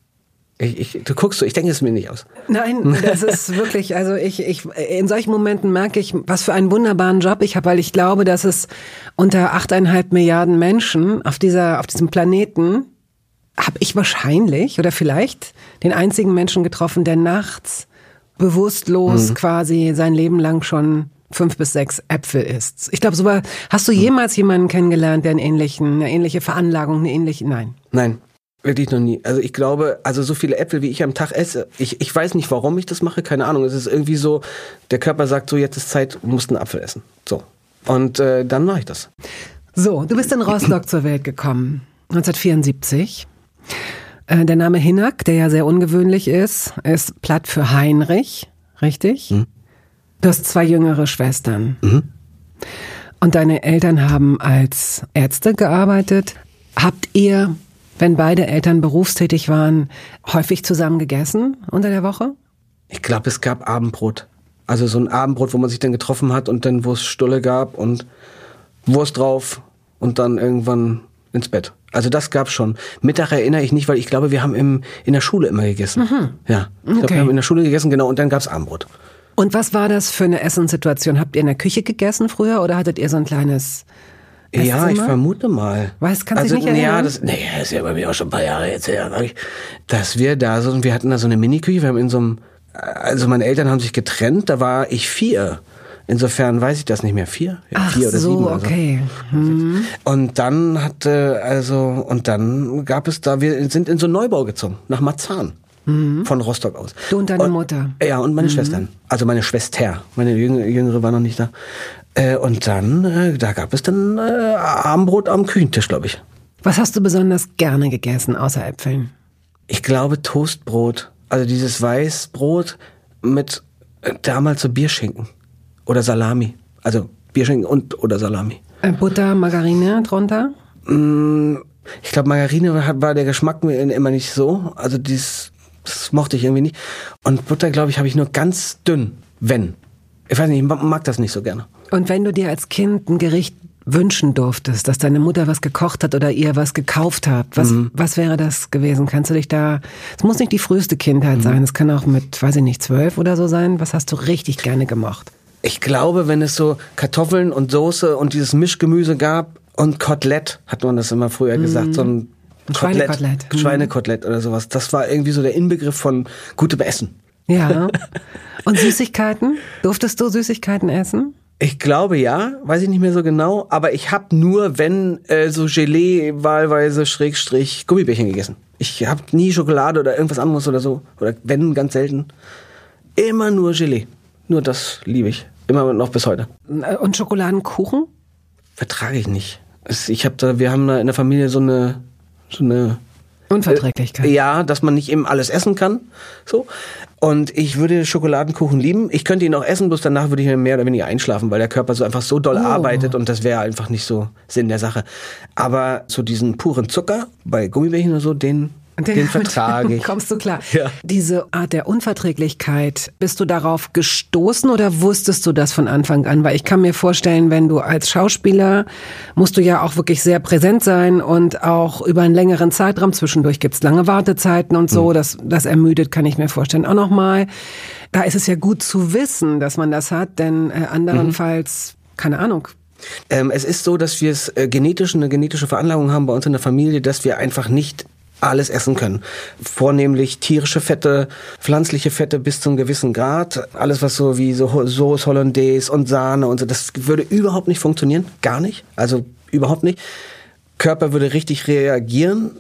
Speaker 2: Ich, ich, du guckst so, ich denke es mir nicht aus.
Speaker 1: Nein, das ist wirklich, also ich, ich, in solchen Momenten merke ich, was für einen wunderbaren Job ich habe, weil ich glaube, dass es unter achteinhalb Milliarden Menschen auf dieser, auf diesem Planeten habe ich wahrscheinlich oder vielleicht den einzigen Menschen getroffen, der nachts bewusstlos mhm. quasi sein Leben lang schon fünf bis sechs Äpfel isst. Ich glaube, so war, hast du jemals jemanden kennengelernt, der einen ähnlichen, eine ähnliche Veranlagung, eine ähnliche, nein?
Speaker 2: Nein. Wirklich noch nie. Also ich glaube, also so viele Äpfel, wie ich am Tag esse, ich, ich weiß nicht, warum ich das mache, keine Ahnung. Es ist irgendwie so, der Körper sagt so, jetzt ist Zeit, du musst einen Apfel essen. So. Und äh, dann mache ich das.
Speaker 1: So, du bist in Rostock zur Welt gekommen, 1974. Äh, der Name Hinak, der ja sehr ungewöhnlich ist, ist platt für Heinrich, richtig? Hm. Du hast zwei jüngere Schwestern. Mhm. Und deine Eltern haben als Ärzte gearbeitet. Habt ihr, wenn beide Eltern berufstätig waren, häufig zusammen gegessen unter der Woche?
Speaker 2: Ich glaube, es gab Abendbrot. Also so ein Abendbrot, wo man sich dann getroffen hat und dann, wo es Stulle gab und Wurst drauf und dann irgendwann ins Bett. Also das gab's schon. Mittag erinnere ich nicht, weil ich glaube, wir haben im, in der Schule immer gegessen. Mhm. Ja, ich okay. glaube, wir haben in der Schule gegessen, genau, und dann gab's Abendbrot.
Speaker 1: Und was war das für eine Essenssituation? Habt ihr in der Küche gegessen früher oder hattet ihr so ein kleines?
Speaker 2: Ja, ich vermute mal.
Speaker 1: Weiß, kannst also, du nicht
Speaker 2: erinnern? Ja, das, nee, das ist ja bei mir auch schon ein paar Jahre jetzt her, dass wir da so, wir hatten da so eine Mini-Küche, wir haben in so einem, also meine Eltern haben sich getrennt, da war ich vier. Insofern weiß ich das nicht mehr. Vier?
Speaker 1: Ja, Ach vier oder so, sieben. Also. okay.
Speaker 2: Hm. Und dann hatte, also, und dann gab es da, wir sind in so einen Neubau gezogen, nach Marzahn mhm. von Rostock aus.
Speaker 1: Du und deine und, Mutter?
Speaker 2: Ja, und meine mhm. Schwestern. Also meine Schwester. Meine Jüngere, Jüngere war noch nicht da. Äh, und dann, äh, da gab es dann äh, Abendbrot am Küchentisch, glaube ich.
Speaker 1: Was hast du besonders gerne gegessen, außer Äpfeln?
Speaker 2: Ich glaube Toastbrot. Also dieses Weißbrot mit äh, damals so Bierschinken. Oder Salami. Also Bierschinken und oder Salami.
Speaker 1: Äh, Butter, Margarine drunter?
Speaker 2: Mm, ich glaube, Margarine war, war der Geschmack immer nicht so. Also dieses das mochte ich irgendwie nicht. Und Butter, glaube ich, habe ich nur ganz dünn, wenn. Ich weiß nicht, ich mag das nicht so gerne.
Speaker 1: Und wenn du dir als Kind ein Gericht wünschen durftest, dass deine Mutter was gekocht hat oder ihr was gekauft habt, was, mhm. was wäre das gewesen? Kannst du dich da, es muss nicht die früheste Kindheit mhm. sein, es kann auch mit, weiß ich nicht, zwölf oder so sein. Was hast du richtig gerne gemocht?
Speaker 2: Ich glaube, wenn es so Kartoffeln und Soße und dieses Mischgemüse gab und Kotelett, hat man das immer früher mhm. gesagt, so ein
Speaker 1: ein Schweinekotelett.
Speaker 2: Mhm. Schweinekotelett oder sowas. Das war irgendwie so der Inbegriff von gutem Essen.
Speaker 1: Ja. Und Süßigkeiten? Durftest du Süßigkeiten essen?
Speaker 2: Ich glaube ja, weiß ich nicht mehr so genau, aber ich habe nur, wenn äh, so Gelee wahlweise Schrägstrich Gummibärchen gegessen. Ich habe nie Schokolade oder irgendwas anderes oder so oder wenn ganz selten. Immer nur Gelee. Nur das liebe ich. Immer noch bis heute.
Speaker 1: Und Schokoladenkuchen?
Speaker 2: Vertrage ich nicht. Ich habe da, wir haben da in der Familie so eine so eine
Speaker 1: Unverträglichkeit.
Speaker 2: Äh, ja, dass man nicht eben alles essen kann. So. Und ich würde Schokoladenkuchen lieben. Ich könnte ihn auch essen, bloß danach würde ich mir mehr oder weniger einschlafen, weil der Körper so einfach so doll oh. arbeitet und das wäre einfach nicht so Sinn der Sache. Aber so diesen puren Zucker bei Gummibärchen oder so, den den, den vertrage ich.
Speaker 1: Kommst du klar? Ja. Diese Art der Unverträglichkeit, bist du darauf gestoßen oder wusstest du das von Anfang an? Weil ich kann mir vorstellen, wenn du als Schauspieler musst du ja auch wirklich sehr präsent sein und auch über einen längeren Zeitraum, zwischendurch gibt's lange Wartezeiten und so, mhm. das, das ermüdet, kann ich mir vorstellen. Auch nochmal, da ist es ja gut zu wissen, dass man das hat, denn äh, anderenfalls, mhm. keine Ahnung,
Speaker 2: ähm, es ist so, dass wir es äh, genetisch eine genetische Veranlagung haben bei uns in der Familie, dass wir einfach nicht alles essen können. Vornehmlich tierische Fette, pflanzliche Fette bis zu einem gewissen Grad. Alles, was so wie so Sauce Hollandaise und Sahne und so, das würde überhaupt nicht funktionieren. Gar nicht. Also überhaupt nicht. Körper würde richtig reagieren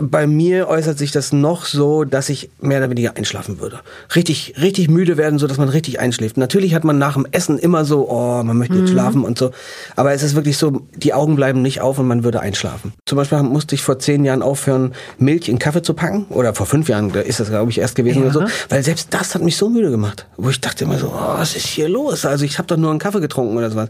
Speaker 2: bei mir äußert sich das noch so, dass ich mehr oder weniger einschlafen würde. Richtig, richtig müde werden, so dass man richtig einschläft. Natürlich hat man nach dem Essen immer so, oh, man möchte jetzt mhm. schlafen und so. Aber es ist wirklich so, die Augen bleiben nicht auf und man würde einschlafen. Zum Beispiel musste ich vor zehn Jahren aufhören, Milch in Kaffee zu packen. Oder vor fünf Jahren, ist das, glaube ich, erst gewesen ja. oder so. Weil selbst das hat mich so müde gemacht. Wo ich dachte immer so, oh, was ist hier los? Also ich habe doch nur einen Kaffee getrunken oder sowas.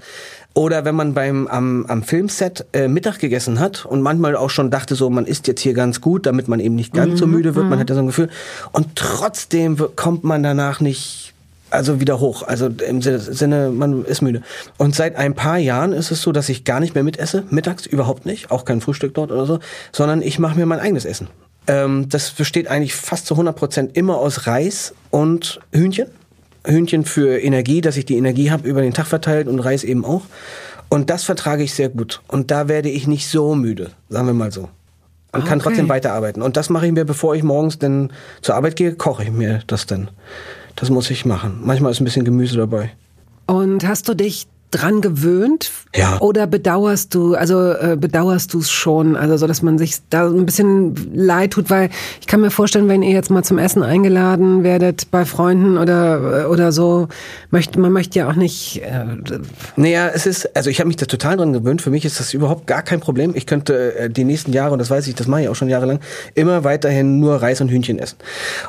Speaker 2: Oder wenn man beim am, am Filmset äh, Mittag gegessen hat und manchmal auch schon dachte so, man isst jetzt hier ganz gut, damit man eben nicht ganz mhm. so müde wird, man mhm. hat ja so ein Gefühl. Und trotzdem kommt man danach nicht also wieder hoch. Also im Sinne, man ist müde. Und seit ein paar Jahren ist es so, dass ich gar nicht mehr mitesse, mittags überhaupt nicht, auch kein Frühstück dort oder so, sondern ich mache mir mein eigenes Essen. Ähm, das besteht eigentlich fast zu 100 Prozent immer aus Reis und Hühnchen. Hühnchen für Energie, dass ich die Energie habe über den Tag verteilt und Reis eben auch. Und das vertrage ich sehr gut. Und da werde ich nicht so müde, sagen wir mal so. Und okay. kann trotzdem weiterarbeiten. Und das mache ich mir, bevor ich morgens denn zur Arbeit gehe, koche ich mir das dann. Das muss ich machen. Manchmal ist ein bisschen Gemüse dabei.
Speaker 1: Und hast du dich dran gewöhnt?
Speaker 2: Ja.
Speaker 1: Oder bedauerst du, also äh, bedauerst du es schon, also so, dass man sich da ein bisschen leid tut, weil ich kann mir vorstellen, wenn ihr jetzt mal zum Essen eingeladen werdet bei Freunden oder äh, oder so, möchte man möchte ja auch nicht. Äh,
Speaker 2: naja, es ist, also ich habe mich da total dran gewöhnt. Für mich ist das überhaupt gar kein Problem. Ich könnte äh, die nächsten Jahre, und das weiß ich, das mache ich auch schon jahrelang, immer weiterhin nur Reis und Hühnchen essen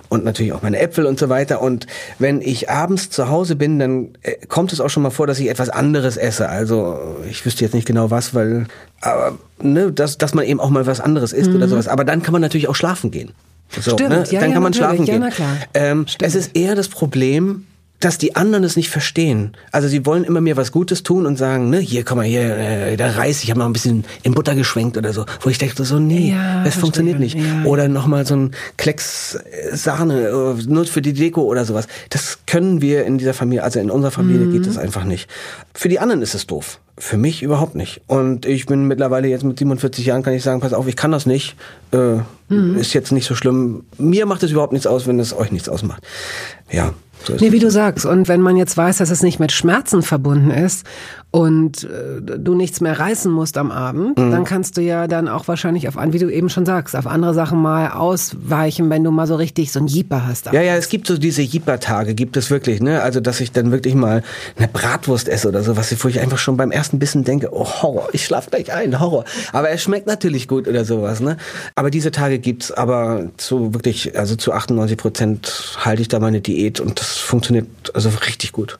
Speaker 2: und natürlich auch meine Äpfel und so weiter. Und wenn ich abends zu Hause bin, dann äh, kommt es auch schon mal vor, dass ich etwas anderes anderes esse. Also ich wüsste jetzt nicht genau was, weil aber ne, dass, dass man eben auch mal was anderes isst mhm. oder sowas. Aber dann kann man natürlich auch schlafen gehen.
Speaker 1: So, Stimmt, ne?
Speaker 2: ja, dann
Speaker 1: ja,
Speaker 2: kann man schlafen
Speaker 1: ja,
Speaker 2: gehen. Ähm, es ist eher das Problem, dass die anderen es nicht verstehen. Also sie wollen immer mir was Gutes tun und sagen, ne, hier, komm mal, hier, äh, der Reis, ich habe mal ein bisschen in Butter geschwenkt oder so. Wo ich dachte so, nee, ja, das funktioniert nicht. Ja. Oder nochmal so ein Klecks äh, Sahne, äh, nur für die Deko oder sowas. Das können wir in dieser Familie, also in unserer Familie mhm. geht das einfach nicht. Für die anderen ist es doof. Für mich überhaupt nicht. Und ich bin mittlerweile jetzt mit 47 Jahren, kann ich sagen, pass auf, ich kann das nicht. Äh, mhm. Ist jetzt nicht so schlimm. Mir macht es überhaupt nichts aus, wenn es euch nichts ausmacht. Ja.
Speaker 1: So nee, wie du sagst. Und wenn man jetzt weiß, dass es nicht mit Schmerzen verbunden ist und äh, du nichts mehr reißen musst am Abend, mhm. dann kannst du ja dann auch wahrscheinlich auf, wie du eben schon sagst, auf andere Sachen mal ausweichen, wenn du mal so richtig so ein Jeeper hast.
Speaker 2: Ja, ja, es gibt so diese Jeeper-Tage, gibt es wirklich, ne? Also, dass ich dann wirklich mal eine Bratwurst esse oder so, was wo ich einfach schon beim ersten Bissen denke, oh Horror, ich schlaf gleich ein, Horror. Aber es schmeckt natürlich gut oder sowas, ne? Aber diese Tage gibt's, aber zu wirklich, also zu 98 Prozent halte ich da meine Diät und das funktioniert also richtig gut.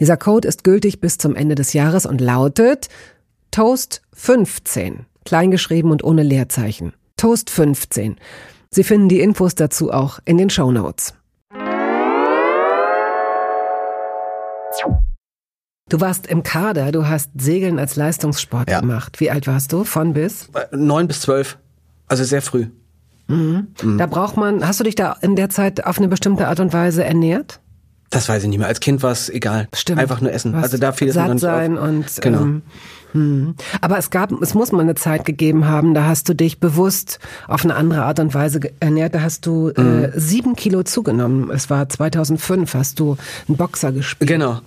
Speaker 1: Dieser Code ist gültig bis zum Ende des Jahres und lautet Toast 15, kleingeschrieben und ohne Leerzeichen. Toast 15. Sie finden die Infos dazu auch in den Show Notes. Du warst im Kader, du hast Segeln als Leistungssport ja. gemacht. Wie alt warst du? Von bis?
Speaker 2: Neun bis zwölf. Also sehr früh.
Speaker 1: Mhm. Mhm. Da braucht man, hast du dich da in der Zeit auf eine bestimmte Art und Weise ernährt?
Speaker 2: Das weiß ich nicht mehr. Als Kind war es egal.
Speaker 1: Stimmt.
Speaker 2: Einfach nur essen.
Speaker 1: Was
Speaker 2: also da fiel es
Speaker 1: satt sein
Speaker 2: auf.
Speaker 1: und
Speaker 2: genau.
Speaker 1: Ähm, hm. Aber es gab, es muss mal eine Zeit gegeben haben, da hast du dich bewusst auf eine andere Art und Weise ernährt. Da hast du äh, mhm. äh, sieben Kilo zugenommen. Es war 2005, hast du einen Boxer gespielt.
Speaker 2: Genau.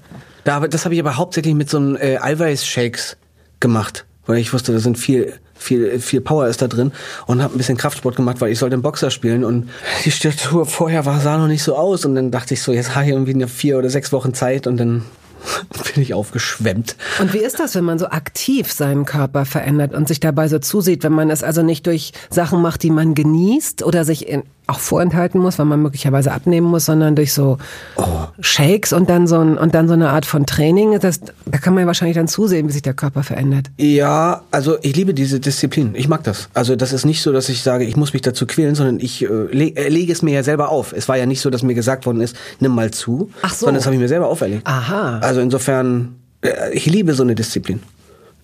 Speaker 2: Da, das habe ich aber hauptsächlich mit so einem äh, Eiweiß-Shakes gemacht, weil ich wusste, da sind viel viel viel Power ist da drin und habe ein bisschen Kraftsport gemacht, weil ich sollte einen Boxer spielen und die Statur vorher war sah noch nicht so aus und dann dachte ich so, jetzt habe ich irgendwie eine vier oder sechs Wochen Zeit und dann bin ich aufgeschwemmt.
Speaker 1: Und wie ist das, wenn man so aktiv seinen Körper verändert und sich dabei so zusieht, wenn man es also nicht durch Sachen macht, die man genießt oder sich in, auch vorenthalten muss, weil man möglicherweise abnehmen muss, sondern durch so oh. Shakes und dann so ein, und dann so eine Art von Training. Das, da kann man ja wahrscheinlich dann zusehen, wie sich der Körper verändert.
Speaker 2: Ja, also ich liebe diese Disziplin. Ich mag das. Also das ist nicht so, dass ich sage, ich muss mich dazu quälen, sondern ich äh, le äh, lege es mir ja selber auf. Es war ja nicht so, dass mir gesagt worden ist, nimm mal zu,
Speaker 1: Ach so.
Speaker 2: sondern das habe ich mir selber auferlegt.
Speaker 1: Aha.
Speaker 2: Also insofern, äh, ich liebe so eine Disziplin.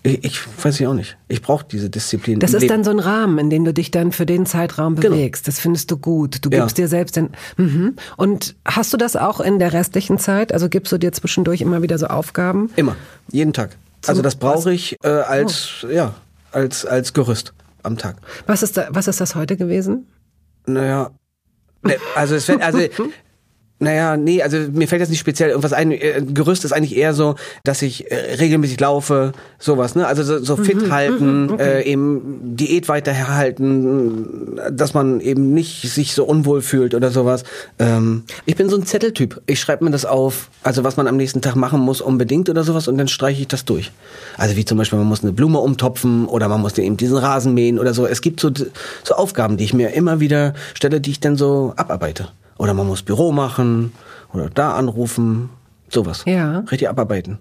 Speaker 2: Ich, ich weiß ich auch nicht. Ich brauche diese Disziplin.
Speaker 1: Das ist dann so ein Rahmen, in dem du dich dann für den Zeitraum genau. bewegst. Genau. Das findest du gut. Du gibst ja. dir selbst den. Mhm. Und hast du das auch in der restlichen Zeit? Also gibst du dir zwischendurch immer wieder so Aufgaben?
Speaker 2: Immer, jeden Tag. Zum also das brauche ich äh, als oh. ja als als Gerüst am Tag.
Speaker 1: Was ist da, was ist das heute gewesen?
Speaker 2: Naja, ne, also es wird, also Naja, nee, also mir fällt jetzt nicht speziell irgendwas ein. Äh, Gerüst ist eigentlich eher so, dass ich äh, regelmäßig laufe, sowas, ne? Also so, so fit mhm, halten, mhm, okay. äh, eben Diät weiterhalten, dass man eben nicht sich so unwohl fühlt oder sowas. Ähm, ich bin so ein Zetteltyp. Ich schreibe mir das auf, also was man am nächsten Tag machen muss unbedingt oder sowas und dann streiche ich das durch. Also wie zum Beispiel, man muss eine Blume umtopfen oder man muss eben diesen Rasen mähen oder so. Es gibt so, so Aufgaben, die ich mir immer wieder stelle, die ich dann so abarbeite. Oder man muss Büro machen oder da anrufen, sowas.
Speaker 1: Ja.
Speaker 2: Richtig abarbeiten.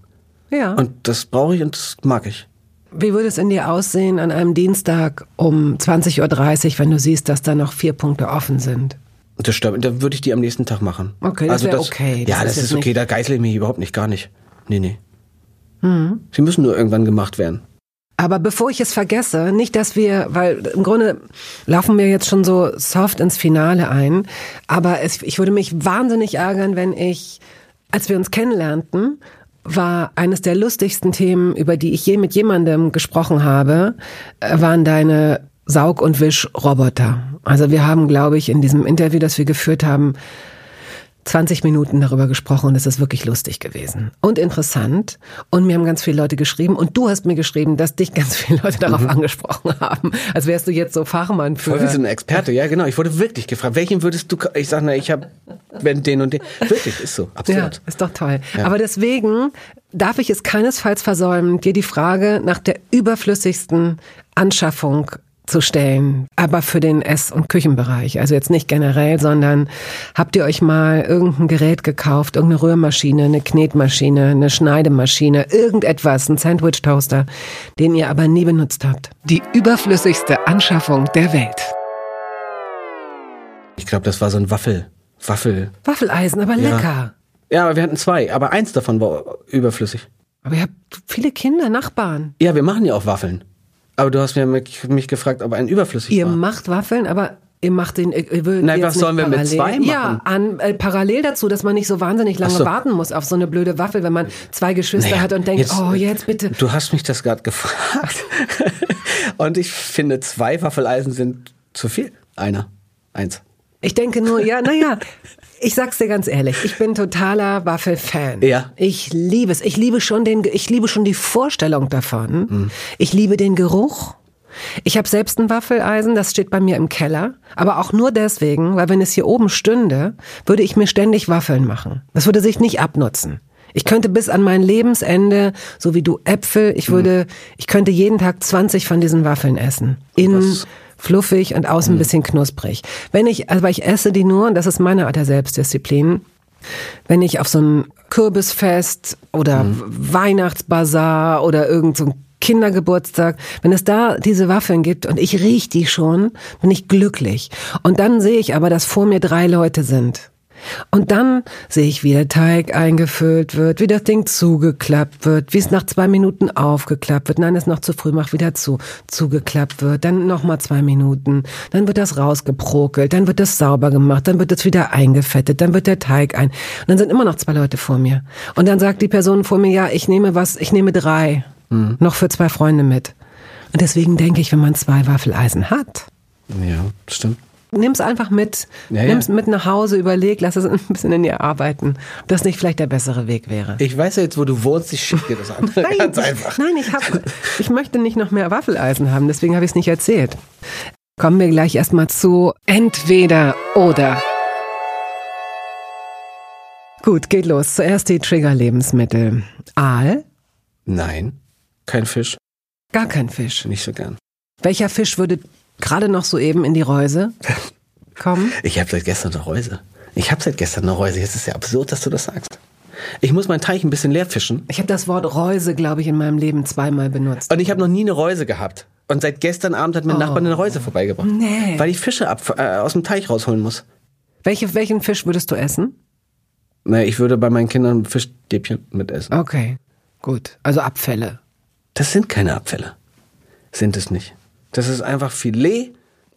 Speaker 1: Ja.
Speaker 2: Und das brauche ich und das mag ich.
Speaker 1: Wie würde es in dir aussehen an einem Dienstag um 20.30 Uhr, wenn du siehst, dass da noch vier Punkte offen sind?
Speaker 2: Das stimmt. Dann würde ich die am nächsten Tag machen.
Speaker 1: Okay, das also das, okay.
Speaker 2: Das ja, das ist, ist okay. Da geißle ich mich überhaupt nicht, gar nicht. Nee, nee. Mhm. Sie müssen nur irgendwann gemacht werden.
Speaker 1: Aber bevor ich es vergesse, nicht, dass wir, weil im Grunde laufen wir jetzt schon so soft ins Finale ein, aber es, ich würde mich wahnsinnig ärgern, wenn ich, als wir uns kennenlernten, war eines der lustigsten Themen, über die ich je mit jemandem gesprochen habe, äh, waren deine Saug- und Wischroboter. Also wir haben, glaube ich, in diesem Interview, das wir geführt haben, 20 Minuten darüber gesprochen und es ist wirklich lustig gewesen und interessant. Und mir haben ganz viele Leute geschrieben und du hast mir geschrieben, dass dich ganz viele Leute darauf mhm. angesprochen haben, als wärst du jetzt so Fachmann für.
Speaker 2: Voll wie so ein Experte, ja genau. Ich wurde wirklich gefragt, welchen würdest du, ich sag, na, ich habe wenn den und den. Wirklich, ist so, absolut.
Speaker 1: Ja, ist doch toll. Ja. Aber deswegen darf ich es keinesfalls versäumen, dir die Frage nach der überflüssigsten Anschaffung zu stellen, aber für den Ess- und Küchenbereich. Also jetzt nicht generell, sondern habt ihr euch mal irgendein Gerät gekauft, irgendeine Rührmaschine, eine Knetmaschine, eine Schneidemaschine, irgendetwas, ein Sandwich-Toaster, den ihr aber nie benutzt habt? Die überflüssigste Anschaffung der Welt.
Speaker 2: Ich glaube, das war so ein Waffel. Waffel.
Speaker 1: Waffeleisen, aber
Speaker 2: Ja.
Speaker 1: lecker.
Speaker 2: Ja, aber wir hatten zwei, aber eins davon war überflüssig.
Speaker 1: Aber ihr habt viele Kinder, Nachbarn.
Speaker 2: Ja, wir machen ja auch Waffeln. Aber du hast mir mich, mich gefragt, ob ein überflüssig
Speaker 1: Ihr
Speaker 2: war.
Speaker 1: macht Waffeln, aber ihr macht den. Ihr
Speaker 2: Nein,
Speaker 1: jetzt
Speaker 2: was sollen wir mit zwei machen?
Speaker 1: Ja, an, äh, parallel dazu, dass man nicht so wahnsinnig lange
Speaker 2: so.
Speaker 1: warten muss auf so eine blöde Waffel, wenn man zwei Geschwister
Speaker 2: Naja,
Speaker 1: hat und denkt, oh, jetzt bitte.
Speaker 2: Du hast mich das gerade gefragt. Und ich finde, zwei Waffeleisen sind zu viel. Einer. Eins.
Speaker 1: Ich denke nur, ja, naja, ich sag's dir ganz ehrlich, ich bin totaler Waffelfan.
Speaker 2: Ja.
Speaker 1: Ich liebe es. Ich liebe schon den, ich liebe schon die Vorstellung davon.
Speaker 2: Mhm.
Speaker 1: Ich liebe den Geruch. Ich habe selbst ein Waffeleisen, das steht bei mir im Keller, aber auch nur deswegen, weil wenn es hier oben stünde, würde ich mir ständig Waffeln machen. Das würde sich nicht abnutzen. Ich könnte bis an mein Lebensende, so wie du Äpfel, ich würde, ich könnte jeden Tag 20 von diesen Waffeln essen. Innen
Speaker 2: Was-
Speaker 1: fluffig und außen ein bisschen knusprig. Wenn ich, also ich esse die nur, und das ist meine Art der Selbstdisziplin, wenn ich auf so ein Kürbisfest oder Weihnachtsbazar oder irgend so ein Kindergeburtstag, wenn es da diese Waffeln gibt und ich riech die schon, bin ich glücklich. Und dann sehe ich aber, dass vor mir drei Leute sind. Und dann sehe ich, wie der Teig eingefüllt wird, wie das Ding zugeklappt wird, wie es nach zwei Minuten aufgeklappt wird. Nein, es ist noch zu früh, mach wieder zu. Zugeklappt wird, dann nochmal zwei Minuten. Dann wird das rausgeprokelt, dann wird das sauber gemacht, dann wird das wieder eingefettet, dann wird der Teig ein. Und dann sind immer noch zwei Leute vor mir. Und dann sagt die Person vor mir, ja, ich nehme was, ich nehme drei. Noch für zwei Freunde mit. Und deswegen denke ich, wenn man zwei Waffeleisen hat,
Speaker 2: Ja, stimmt.
Speaker 1: Nimm's einfach mit,
Speaker 2: Ja, ja.
Speaker 1: nimm's mit nach Hause, überleg, lass es ein bisschen in dir arbeiten, ob das nicht vielleicht der bessere Weg wäre.
Speaker 2: Ich weiß ja jetzt, wo du wohnst, ich schicke dir das an. Ganz
Speaker 1: ich,
Speaker 2: einfach.
Speaker 1: Nein, ich hab, ich möchte nicht noch mehr Waffeleisen haben, deswegen habe ich es nicht erzählt. Kommen wir gleich erstmal zu entweder oder. Gut, geht los. Zuerst die Trigger-Lebensmittel. Aal,
Speaker 2: Nein, kein Fisch.
Speaker 1: gar kein Fisch.
Speaker 2: Nicht so gern.
Speaker 1: Welcher Fisch würde gerade noch soeben in die Reuse kommen?
Speaker 2: Ich habe seit gestern eine Reuse. Ich habe seit gestern eine Reuse. Jetzt ist ja absurd, dass du das sagst. Ich muss meinen Teich ein bisschen leer fischen.
Speaker 1: Ich habe das Wort Reuse, glaube ich, in meinem Leben zweimal benutzt.
Speaker 2: Und ich habe noch nie eine Reuse gehabt. Und seit gestern Abend hat mir ein Nachbar eine Reuse vorbeigebracht.
Speaker 1: Oh. Nee.
Speaker 2: Weil ich Fische ab, äh, aus dem Teich rausholen muss.
Speaker 1: Welche, welchen Fisch würdest du essen?
Speaker 2: Naja, ich würde bei meinen Kindern Fischstäbchen mitessen.
Speaker 1: Okay, gut. Also Abfälle.
Speaker 2: Das sind keine Abfälle. Sind es nicht. Das ist einfach Filet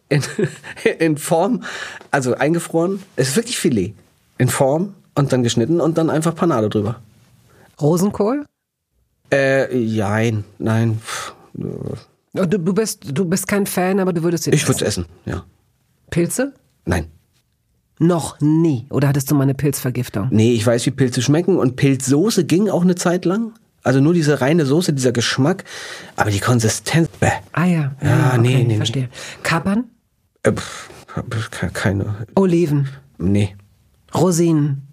Speaker 2: in, in Form, also eingefroren. Es ist wirklich Filet. In Form und dann geschnitten und dann einfach Panade drüber.
Speaker 1: Rosenkohl?
Speaker 2: Äh, jein, nein.
Speaker 1: Oh, Du, du, bist, du bist kein Fan, aber du würdest ihn
Speaker 2: Ich würde es essen, ja.
Speaker 1: Pilze?
Speaker 2: Nein.
Speaker 1: Noch nie. Oder hattest du mal eine Pilzvergiftung?
Speaker 2: Nee, ich weiß, wie Pilze schmecken und Pilzsoße ging auch eine Zeit lang. Also nur diese reine Soße, dieser Geschmack, aber die Konsistenz, bäh.
Speaker 1: Ah ja.
Speaker 2: Ja, nee, nee, nee.
Speaker 1: Verstehe. Kapern?
Speaker 2: Äh, pff, keine,
Speaker 1: Oliven?
Speaker 2: nee,
Speaker 1: Rosinen?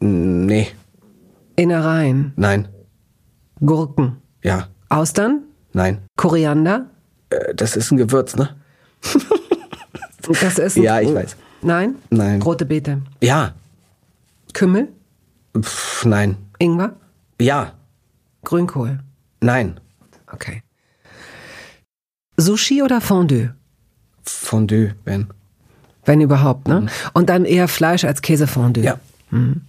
Speaker 2: nee,
Speaker 1: Innereien?
Speaker 2: nein,
Speaker 1: Gurken?
Speaker 2: ja,
Speaker 1: Austern?
Speaker 2: nein.
Speaker 1: Koriander?
Speaker 2: Äh, das ist ein Gewürz, ne?
Speaker 1: Das ist ein-
Speaker 2: Ja, ich weiß.
Speaker 1: Nein?
Speaker 2: Nein.
Speaker 1: Rote Beete?
Speaker 2: Ja,
Speaker 1: Kümmel?
Speaker 2: pff, nein,
Speaker 1: Ingwer?
Speaker 2: ja,
Speaker 1: Grünkohl?
Speaker 2: nein.
Speaker 1: Okay. Sushi oder Fondue?
Speaker 2: Fondue, Ben.
Speaker 1: Wenn überhaupt, ne? Und dann eher Fleisch als Käsefondue.
Speaker 2: Mhm. Ja,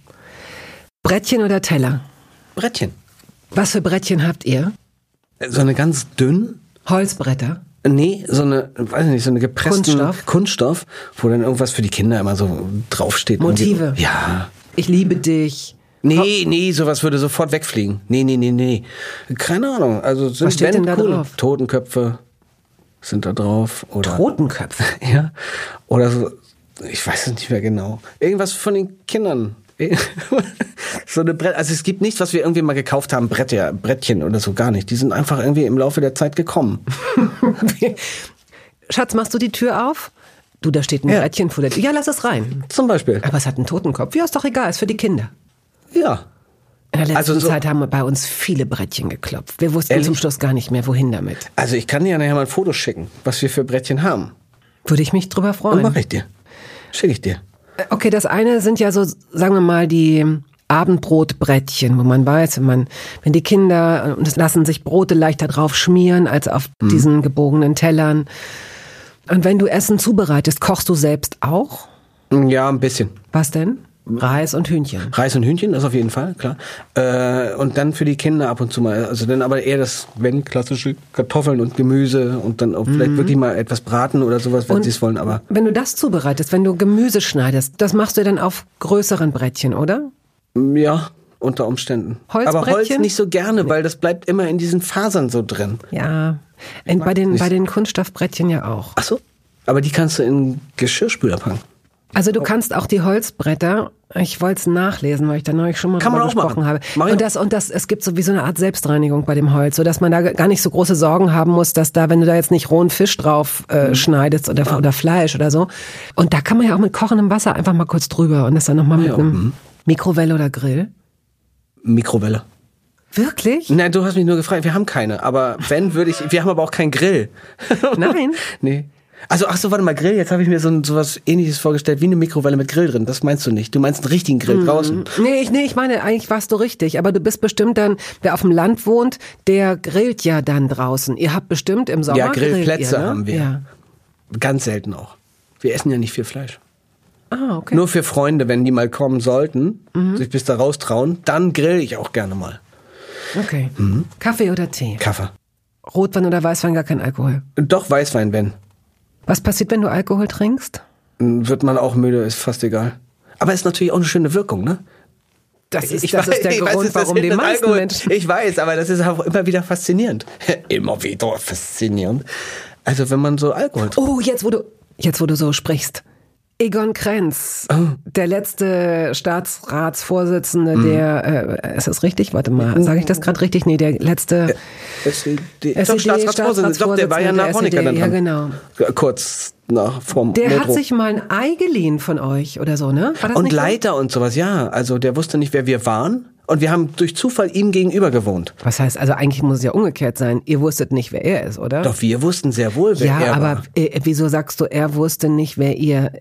Speaker 1: Brettchen oder Teller?
Speaker 2: Brettchen.
Speaker 1: Was für Brettchen habt ihr?
Speaker 2: So eine ganz dünn,
Speaker 1: Holzbretter?
Speaker 2: Nee, so eine, weiß nicht, so eine gepressten
Speaker 1: Kunststoff?
Speaker 2: Kunststoff, wo dann irgendwas für die Kinder immer so draufsteht.
Speaker 1: Motive?
Speaker 2: Irgendwie. Ja.
Speaker 1: Ich liebe dich.
Speaker 2: Nee, nee, sowas würde sofort wegfliegen. Nee, nee, nee, nee. Keine Ahnung. Also sind
Speaker 1: Was steht denn da
Speaker 2: cool.
Speaker 1: drauf?
Speaker 2: Totenköpfe sind da drauf. Oder,
Speaker 1: Totenköpfe.
Speaker 2: Ja. Oder so, ich weiß es nicht mehr genau. Irgendwas von den Kindern. so eine Brett, also es gibt nichts, was wir irgendwie mal gekauft haben, Bretter, Brettchen oder so, gar nicht. Die sind einfach irgendwie im Laufe der Zeit gekommen.
Speaker 1: Schatz, machst du die Tür auf? Du, da steht ein
Speaker 2: Ja.
Speaker 1: Brettchen vor der Tür. Ja, lass es rein.
Speaker 2: Zum Beispiel.
Speaker 1: Aber es hat einen Totenkopf. Ja, ist doch egal, ist für die Kinder.
Speaker 2: Ja.
Speaker 1: In der letzten
Speaker 2: Also so-
Speaker 1: Zeit haben bei uns viele Brettchen geklopft. Wir wussten
Speaker 2: Ehrlich?
Speaker 1: zum Schluss gar nicht mehr, wohin damit.
Speaker 2: Also ich kann dir ja nachher mal ein Foto schicken, was wir für Brettchen haben.
Speaker 1: Würde ich mich drüber freuen.
Speaker 2: mache ich dir. Schicke ich dir.
Speaker 1: Okay, das eine sind ja so, sagen wir mal, die Abendbrotbrettchen, wo man weiß, wenn man, wenn die Kinder, und es lassen sich Brote leichter drauf schmieren als auf
Speaker 2: Mhm.
Speaker 1: diesen gebogenen Tellern. Und wenn du Essen zubereitest, kochst du selbst auch?
Speaker 2: Ja, ein bisschen.
Speaker 1: Was denn? Reis und Hühnchen.
Speaker 2: Reis und Hühnchen, das auf jeden Fall, klar. Äh, und dann für die Kinder ab und zu mal. Also dann aber eher das, wenn, klassische Kartoffeln und Gemüse und dann auch vielleicht wirklich mal etwas braten oder sowas, wenn sie es wollen. Aber
Speaker 1: Wenn du das zubereitest, wenn du Gemüse schneidest, das machst du dann auf größeren Brettchen, oder?
Speaker 2: ja, unter Umständen. Aber Holz nicht so gerne, weil das bleibt immer in diesen Fasern so drin.
Speaker 1: Ja. Bei, den, bei den Kunststoffbrettchen ja auch.
Speaker 2: Ach so. Aber die kannst du in Geschirrspüler packen.
Speaker 1: Also du kannst auch die Holzbretter, ich wollte es nachlesen, weil ich da neulich schon mal
Speaker 2: Kann man
Speaker 1: drüber
Speaker 2: auch
Speaker 1: gesprochen
Speaker 2: machen.
Speaker 1: habe.
Speaker 2: Mach
Speaker 1: Und das, und das, es gibt so wie so eine Art Selbstreinigung bei dem Holz, sodass man da gar nicht so große Sorgen haben muss, dass da, wenn du da jetzt nicht rohen Fisch drauf äh,
Speaker 2: Mhm.
Speaker 1: schneidest oder,
Speaker 2: Ah.
Speaker 1: oder Fleisch oder so. Und da kann man ja auch mit kochendem Wasser einfach mal kurz drüber und das dann nochmal mit
Speaker 2: Ja.
Speaker 1: einem
Speaker 2: Mhm.
Speaker 1: Mikrowelle oder Grill.
Speaker 2: Mikrowelle.
Speaker 1: Wirklich?
Speaker 2: Nein, du hast mich nur gefragt, wir haben keine. Aber wenn, würde ich, wir haben aber auch keinen Grill.
Speaker 1: Nein.
Speaker 2: nee. Also, ach so, warte mal, Grill. Jetzt habe ich mir so ein, sowas ähnliches vorgestellt, wie eine Mikrowelle mit Grill drin. Das meinst du nicht. Du meinst einen richtigen Grill
Speaker 1: Mhm.
Speaker 2: draußen.
Speaker 1: Nee, ich, nee, ich meine, eigentlich warst du richtig, aber du bist bestimmt dann, wer auf dem Land wohnt, der grillt ja dann draußen. Ihr habt bestimmt im Sommer
Speaker 2: Ja, Grillplätze
Speaker 1: ihr, ne?
Speaker 2: haben wir.
Speaker 1: Ja.
Speaker 2: Ganz selten auch. Wir essen ja nicht viel Fleisch.
Speaker 1: Ah, okay.
Speaker 2: Nur für Freunde, wenn die mal kommen sollten,
Speaker 1: Mhm.
Speaker 2: sich bis da raustrauen, dann grill ich auch gerne mal.
Speaker 1: Okay.
Speaker 2: Mhm.
Speaker 1: Kaffee oder Tee?
Speaker 2: Kaffee.
Speaker 1: Rotwein oder Weißwein, gar kein Alkohol.
Speaker 2: Doch Weißwein, wenn.
Speaker 1: Was passiert, wenn du Alkohol trinkst?
Speaker 2: Wird man auch müde, ist fast egal. Aber ist natürlich auch eine schöne Wirkung, ne?
Speaker 1: Das ist,
Speaker 2: Ich
Speaker 1: das
Speaker 2: weiß-
Speaker 1: ist der
Speaker 2: ich weiß,
Speaker 1: Grund,
Speaker 2: das
Speaker 1: warum die meisten
Speaker 2: Alkohol-
Speaker 1: Menschen.
Speaker 2: Ich weiß, aber das ist auch immer wieder faszinierend. immer wieder faszinierend. Also wenn man so Alkohol trinkt.
Speaker 1: Oh, jetzt wo du, jetzt wo du so sprichst. Egon Krenz,
Speaker 2: Oh.
Speaker 1: der letzte Staatsratsvorsitzende,
Speaker 2: Mhm.
Speaker 1: der, äh, ist das richtig? Warte mal, sage ich das gerade richtig? Nee, der letzte
Speaker 2: SED,
Speaker 1: SED,
Speaker 2: doch, Staatsratsvorsitzender. Doch, der war ja nach
Speaker 1: der
Speaker 2: Honecker
Speaker 1: SED,
Speaker 2: dann
Speaker 1: ja, genau.
Speaker 2: Kurz nach vom
Speaker 1: Der
Speaker 2: Metro.
Speaker 1: hat sich mal ein Ei geliehen von euch oder so, ne? War das
Speaker 2: und
Speaker 1: nicht so?
Speaker 2: Leiter und sowas, ja. Also der wusste nicht, wer wir waren. Und wir haben durch Zufall ihm gegenüber gewohnt.
Speaker 1: Was heißt, also eigentlich muss es ja umgekehrt sein. Ihr wusstet nicht, wer er ist, oder?
Speaker 2: Doch wir wussten sehr wohl, wer
Speaker 1: ja,
Speaker 2: er
Speaker 1: aber
Speaker 2: war.
Speaker 1: äh, wieso sagst du, er wusste nicht, wer ihr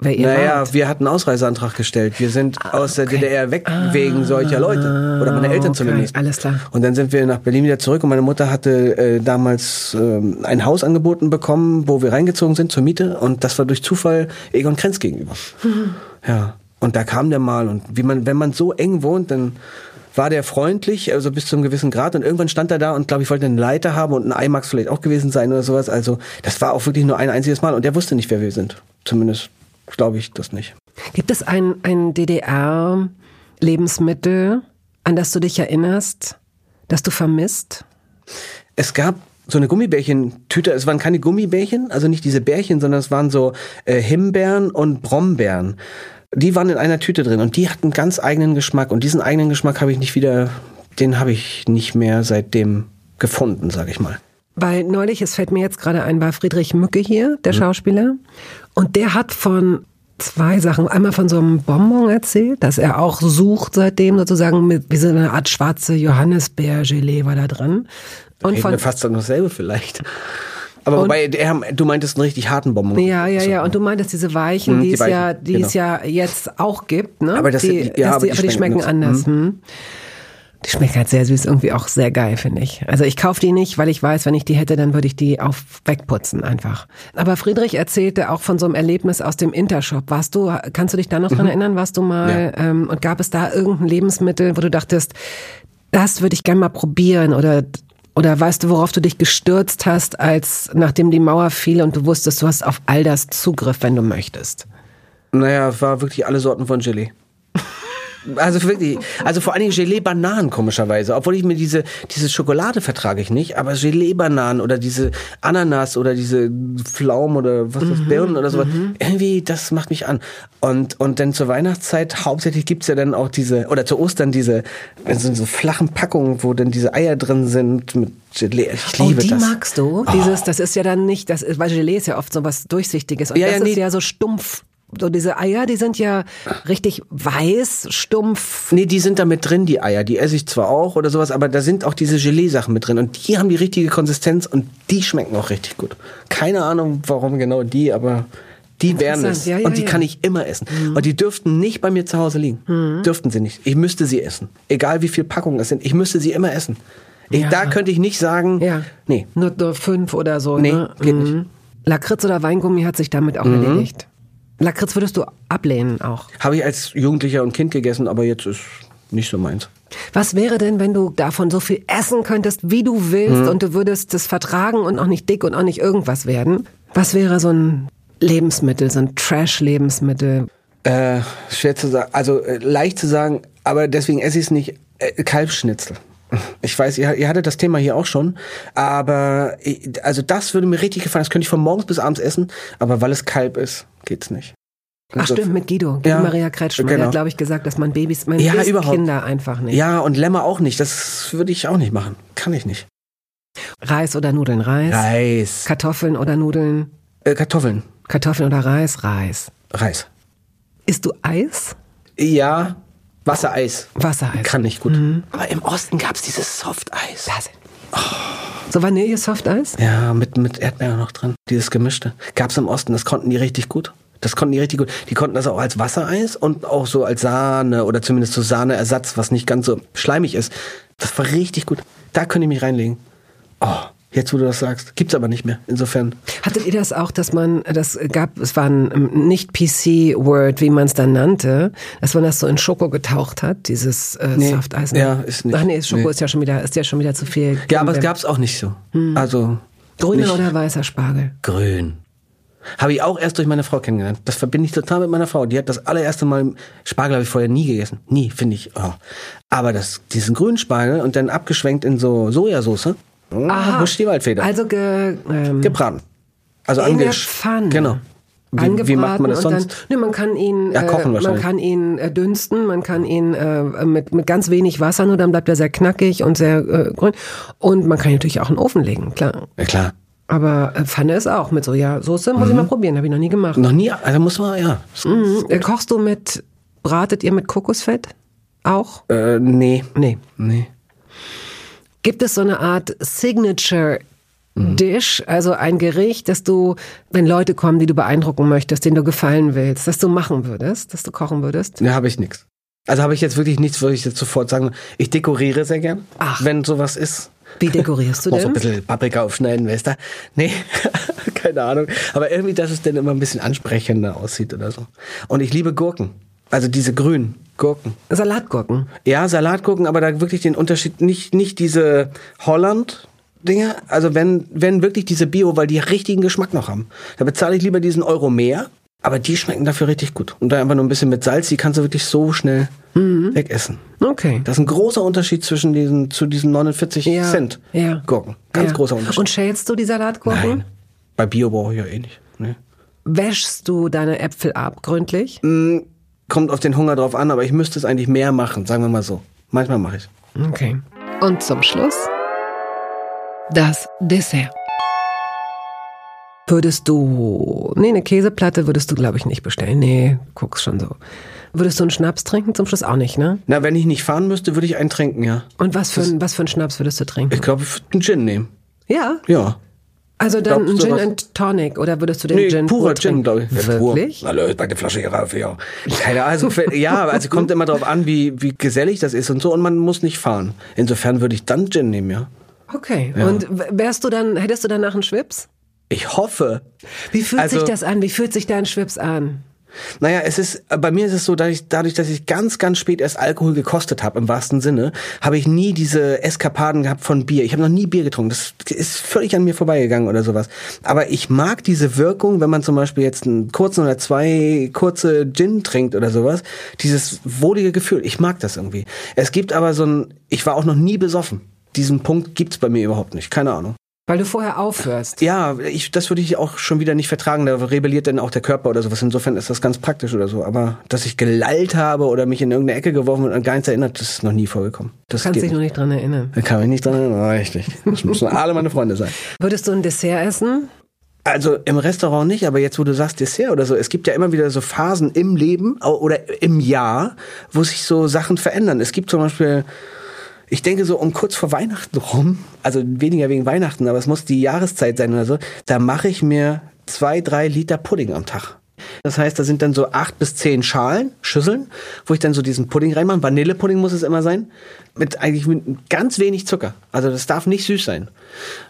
Speaker 2: Naja,
Speaker 1: wart?
Speaker 2: wir hatten einen Ausreiseantrag gestellt. Wir sind aus der DDR weg wegen solcher Leute. Oder meine Eltern
Speaker 1: Ah, okay,
Speaker 2: zumindest.
Speaker 1: alles klar.
Speaker 2: Und dann sind wir nach Berlin wieder zurück und meine Mutter hatte äh, damals ähm, ein Haus angeboten bekommen, wo wir reingezogen sind zur Miete. Und das war durch Zufall Egon Krenz gegenüber. Ja. Und da kam der mal und wie man, wenn man so eng wohnt, dann war der freundlich, also bis zu einem gewissen Grad. Und irgendwann stand er da und glaube ich wollte einen Leiter haben und ein IMAX vielleicht auch gewesen sein oder sowas. Also das war auch wirklich nur ein einziges Mal und der wusste nicht, wer wir sind. Zumindest glaube ich das nicht.
Speaker 1: Gibt es ein, ein DDR-Lebensmittel, an das du dich erinnerst, das du vermisst?
Speaker 2: Es gab so eine Gummibärchentüte, es waren keine Gummibärchen, also nicht diese Bärchen, sondern es waren so äh, Himbeeren und Brombeeren. Die waren in einer Tüte drin und die hatten ganz eigenen Geschmack und diesen eigenen Geschmack habe ich nicht wieder, den habe ich nicht mehr seitdem gefunden, sage ich mal.
Speaker 1: Weil neulich, es fällt mir jetzt gerade ein, war Friedrich Mücke hier, der Schauspieler. Und der hat von zwei Sachen. Einmal von so einem Bonbon erzählt, dass er auch sucht seitdem sozusagen mit, wie so eine Art schwarze Johannisbeer-Gelee war da drin. Und
Speaker 2: Reden
Speaker 1: von,
Speaker 2: wir fast dann dasselbe vielleicht. Aber wobei, der, du meintest einen richtig harten Bonbon.
Speaker 1: ja, ja, ja. Und du meintest diese Weichen,
Speaker 2: Mhm,
Speaker 1: die,
Speaker 2: die
Speaker 1: es ja,
Speaker 2: Weichen,
Speaker 1: die
Speaker 2: genau.
Speaker 1: es ja jetzt auch gibt, ne?
Speaker 2: Aber das
Speaker 1: die,
Speaker 2: ja, aber
Speaker 1: die, aber die schmecken
Speaker 2: schmecken
Speaker 1: anders. Hm? Die schmecken halt sehr süß, irgendwie auch sehr geil, finde ich. Also ich kaufe die nicht, weil ich weiß, wenn ich die hätte, dann würde ich die auf wegputzen einfach. Aber Friedrich erzählte auch von so einem Erlebnis aus dem Intershop. Warst du, kannst du dich da noch dran erinnern? Warst du mal ähm, und gab es da irgendein Lebensmittel, wo du dachtest, das würde ich gerne mal probieren oder oder weißt du, worauf du dich gestürzt hast, als nachdem die Mauer fiel und du wusstest, du hast auf all das Zugriff, wenn du möchtest?
Speaker 2: Naja, es war wirklich alle Sorten von Gelee. Also wirklich, also vor allen Dingen Gelee-Bananen komischerweise. Obwohl ich mir diese, diese Schokolade vertrage ich nicht, aber Gelee-Bananen oder diese Ananas oder diese Pflaumen oder was das, Birnen oder sowas. Irgendwie, das macht mich an. Und, und dann zur Weihnachtszeit hauptsächlich gibt's ja dann auch diese, oder zu Ostern diese, so, so flachen Packungen, wo dann diese Eier drin sind mit Gelee. Ich liebe
Speaker 1: oh, die
Speaker 2: das.
Speaker 1: magst du? Dieses, das ist ja dann nicht, das weil Gelee ist ja oft so was Durchsichtiges und
Speaker 2: Ja,
Speaker 1: das
Speaker 2: ja,
Speaker 1: ist
Speaker 2: nee.
Speaker 1: ja so stumpf. So diese Eier, die sind ja richtig weiß, stumpf.
Speaker 2: Nee, die sind da mit drin, die Eier. Die esse ich zwar auch oder sowas, aber da sind auch diese Gelee-Sachen mit drin. Und die haben die richtige Konsistenz und die schmecken auch richtig gut. Keine Ahnung, warum genau die, aber die wären es.
Speaker 1: Ja, ja,
Speaker 2: und die
Speaker 1: ja.
Speaker 2: kann ich immer essen. Und die dürften nicht bei mir zu Hause liegen. Dürften sie nicht. Ich müsste sie essen. Egal wie viel Packungen es sind. Ich müsste sie immer essen. Ich. Da könnte ich nicht sagen, nee,
Speaker 1: Nur, nur fünf oder so.
Speaker 2: Nee,
Speaker 1: ne?
Speaker 2: geht nicht.
Speaker 1: Lakritz oder Weingummi hat sich damit auch erledigt. Lakritz würdest du ablehnen auch.
Speaker 2: habe ich als Jugendlicher und Kind gegessen, aber jetzt ist nicht so meins.
Speaker 1: Was wäre denn, wenn du davon so viel essen könntest, wie du willst
Speaker 2: Mhm.
Speaker 1: und du würdest das vertragen und auch nicht dick und auch nicht irgendwas werden? Was wäre so ein Lebensmittel, so ein Trash-Lebensmittel?
Speaker 2: Äh, schwer zu sagen, also äh, leicht zu sagen, aber deswegen esse ich es nicht. Äh, Kalbsschnitzel. Ich weiß, ihr, ihr hattet das Thema hier auch schon, aber also das würde mir richtig gefallen. Das könnte ich von morgens bis abends essen, aber weil es Kalb ist, geht's nicht.
Speaker 1: Ach
Speaker 2: Also-
Speaker 1: stimmt, mit Guido. Guido
Speaker 2: Ja,
Speaker 1: Maria Kretschmer. Der
Speaker 2: genau.
Speaker 1: hat, glaube ich, gesagt, dass man Babys, man
Speaker 2: Ja, überhaupt.
Speaker 1: Kinder einfach nicht.
Speaker 2: Ja, und Lämmer auch nicht. Das würde ich auch nicht machen. Kann ich nicht.
Speaker 1: Reis oder Nudeln, Reis.
Speaker 2: Reis.
Speaker 1: Kartoffeln oder Nudeln,
Speaker 2: Äh, Kartoffeln.
Speaker 1: Kartoffeln oder Reis, Reis.
Speaker 2: Reis.
Speaker 1: Isst du Eis?
Speaker 2: Ja, Wassereis.
Speaker 1: Wassereis.
Speaker 2: Kann ich gut. Aber im Osten gab's dieses Softeis.
Speaker 1: Das. So Vanille-Softeis?
Speaker 2: Ja, mit, mit Erdbeeren noch drin. Dieses gemischte. Gab's im Osten, das konnten die richtig gut. Das konnten die richtig gut. Die konnten das auch als Wassereis und auch so als Sahne oder zumindest so Sahneersatz, was nicht ganz so schleimig ist. Das war richtig gut. Da könnte ich mich reinlegen. Oh, jetzt wo du das sagst. Gibt's aber nicht mehr. Insofern.
Speaker 1: Hattet ihr das auch, dass man, das gab, es war ein ähm, nicht PC-Word, wie man es dann nannte, dass man das so in Schoko getaucht hat, dieses äh,
Speaker 2: Nee.
Speaker 1: Softeis?
Speaker 2: Ja, ist nicht.
Speaker 1: Ach nee, Schoko
Speaker 2: Nee.
Speaker 1: ist ja schon wieder, ist ja schon wieder zu viel.
Speaker 2: Ja, aber es gab's auch nicht so. Also.
Speaker 1: Grüner oder weißer Spargel?
Speaker 2: Grün. Habe ich auch erst durch meine Frau kennengelernt. Das verbinde ich total mit meiner Frau. Die hat das allererste Mal Spargel habe ich vorher nie gegessen. Nie, finde ich. Oh. Aber das, diesen grünen Spargel und dann abgeschwenkt in so Sojasauce. Ah, Busch die Waldfeder.
Speaker 1: Also ge, ähm,
Speaker 2: Gebraten. Also
Speaker 1: in der Pfanne.
Speaker 2: Genau. Wie, wie macht man das sonst?
Speaker 1: Dann, ne, man kann ihn,
Speaker 2: Ja, kochen
Speaker 1: äh, man kann ihn äh, dünsten, man kann ihn äh, mit, mit ganz wenig Wasser, nur dann bleibt er sehr knackig und sehr äh, grün. Und man kann ihn natürlich auch in den Ofen legen, klar.
Speaker 2: ja klar.
Speaker 1: Aber äh, Pfanne ist auch mit Sojasauce, muss ich
Speaker 2: Mhm.
Speaker 1: mal probieren, habe ich noch nie gemacht.
Speaker 2: Noch nie, also muss man, ja.
Speaker 1: Mhm. Äh, Kochst du mit, bratet ihr mit Kokosfett? Auch?
Speaker 2: Äh, nee.
Speaker 1: Nee.
Speaker 2: Nee.
Speaker 1: Gibt es so eine Art Signature. Dish, also ein Gericht, das du, wenn Leute kommen, die du beeindrucken möchtest, denen du gefallen willst, das du machen würdest, das du kochen würdest?
Speaker 2: Ne, habe ich nix. Also habe ich jetzt wirklich nichts, wo ich jetzt sofort sagen Ich dekoriere sehr gern,
Speaker 1: Ach.
Speaker 2: wenn sowas ist.
Speaker 1: Wie dekorierst du
Speaker 2: Noch so ein
Speaker 1: denn?
Speaker 2: bisschen Paprika aufschneiden, weißt du? Nee, keine Ahnung. Aber irgendwie, dass es dann immer ein bisschen ansprechender aussieht oder so. Und ich liebe Gurken. Also diese grünen Gurken.
Speaker 1: Salatgurken.
Speaker 2: Ja, Salatgurken, aber da wirklich den Unterschied, nicht, nicht diese Holland-Dinger. Also wenn, wenn wirklich diese Bio, weil die richtigen Geschmack noch haben. Da bezahle ich lieber diesen Euro mehr, aber die schmecken dafür richtig gut. Und dann einfach nur ein bisschen mit Salz, die kannst du wirklich so schnell
Speaker 1: Mhm.
Speaker 2: wegessen.
Speaker 1: Okay.
Speaker 2: Das ist ein großer Unterschied zwischen diesen, zu diesen 49
Speaker 1: Ja,
Speaker 2: Cent
Speaker 1: ja.
Speaker 2: Gurken. Ganz
Speaker 1: Ja.
Speaker 2: großer Unterschied.
Speaker 1: Und schälst du die Salatgurken?
Speaker 2: Nein. Bei Bio brauche ich ja eh nicht. Nee.
Speaker 1: Wäschst du deine Äpfel ab gründlich?
Speaker 2: Kommt auf den Hunger drauf an, aber ich müsste es eigentlich mehr machen, sagen wir mal so. Manchmal mache ich
Speaker 1: Okay. Und zum Schluss das Dessert. Würdest du, nee, eine Käseplatte würdest du, glaube ich, nicht bestellen. Nee, guck's schon so. Würdest du einen Schnaps trinken? Zum Schluss auch nicht, ne?
Speaker 2: Na, wenn ich nicht fahren müsste, würde ich einen trinken, ja.
Speaker 1: Und was für, ein, was für einen Schnaps würdest du trinken?
Speaker 2: Ich glaube, ich würde einen Gin nehmen.
Speaker 1: Ja,
Speaker 2: Ja.
Speaker 1: Also dann ein Gin and Tonic oder würdest du den
Speaker 2: Nee,
Speaker 1: Gin
Speaker 2: purer
Speaker 1: pur
Speaker 2: Gin, glaube ich.
Speaker 1: Wirklich?
Speaker 2: Pur. Hallo, bei der Flasche hier rauf, ja. Keine Ahnung. Also, ja, also kommt immer drauf an, wie, wie gesellig das ist und so und man muss nicht fahren. Insofern würde ich dann Gin nehmen, ja.
Speaker 1: Okay. Und w- wärst du dann, hättest du danach einen Schwips?
Speaker 2: Ich hoffe.
Speaker 1: Wie fühlt
Speaker 2: Also-
Speaker 1: sich das an? Wie fühlt sich dein Schwips an?
Speaker 2: Naja, es ist, bei mir ist es so, dass ich, dadurch, dass ich ganz, ganz spät erst Alkohol gekostet habe, im wahrsten Sinne, habe ich nie diese Eskapaden gehabt von Bier. Ich habe noch nie Bier getrunken. Das ist völlig an mir vorbeigegangen oder sowas. Aber ich mag diese Wirkung, wenn man zum Beispiel jetzt einen kurzen oder zwei kurze Gin trinkt oder sowas, dieses wohlige Gefühl. Ich mag das irgendwie. Es gibt aber so ein, ich war auch noch nie besoffen. Diesen Punkt gibt's bei mir überhaupt nicht. Keine Ahnung.
Speaker 1: Weil du vorher aufhörst.
Speaker 2: Ja, ich, das würde ich auch schon wieder nicht vertragen. Da rebelliert dann auch der Körper oder sowas. Insofern ist das ganz praktisch oder so. Aber dass ich gelallt habe oder mich in irgendeine Ecke geworfen und an gar nichts erinnert, das ist noch nie vorgekommen. Das
Speaker 1: Kannst dich noch nicht dran erinnern.
Speaker 2: Da kann mich nicht dran erinnern. Richtig. Das müssen alle meine Freunde sein.
Speaker 1: Würdest du ein Dessert essen?
Speaker 2: Also im Restaurant nicht, aber jetzt, wo du sagst Dessert oder so, es gibt ja immer wieder so Phasen im Leben oder im Jahr, wo sich so Sachen verändern. Es gibt zum Beispiel, ich denke so um kurz vor Weihnachten rum, also weniger wegen Weihnachten, aber es muss die Jahreszeit sein oder so, da mache ich mir zwei, drei Liter Pudding am Tag. Das heißt, da sind dann so acht bis zehn Schalen, Schüsseln, wo ich dann so diesen Pudding reinmache. Vanillepudding muss es immer sein. Mit eigentlich mit ganz wenig Zucker. Also das darf nicht süß sein.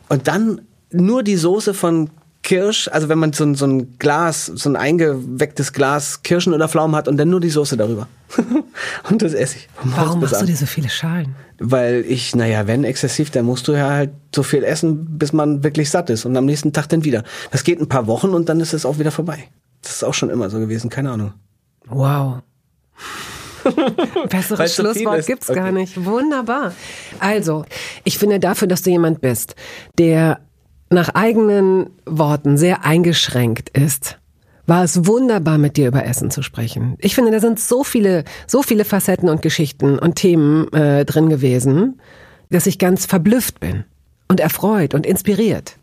Speaker 2: Und dann nur die Soße von Kirsch, also wenn man so ein, so ein Glas, so ein eingewecktes Glas Kirschen oder Pflaumen hat und dann nur die Soße darüber. und das esse ich.
Speaker 1: Warum machst du dir so viele Schalen?
Speaker 2: Weil ich, naja, wenn exzessiv, dann musst du ja halt so viel essen, bis man wirklich satt ist und am nächsten Tag dann wieder. Das geht ein paar Wochen und dann ist es auch wieder vorbei. Das ist auch schon immer so gewesen, keine Ahnung.
Speaker 1: Wow. Besseres Weil's Schlusswort so gibt's okay. gar nicht. Wunderbar. Also, ich finde dafür, dass du jemand bist, der nach eigenen Worten sehr eingeschränkt ist, war es wunderbar, mit dir über Essen zu sprechen. Ich finde, da sind so viele, so viele Facetten und Geschichten und Themen äh, drin gewesen, dass ich ganz verblüfft bin und erfreut und inspiriert.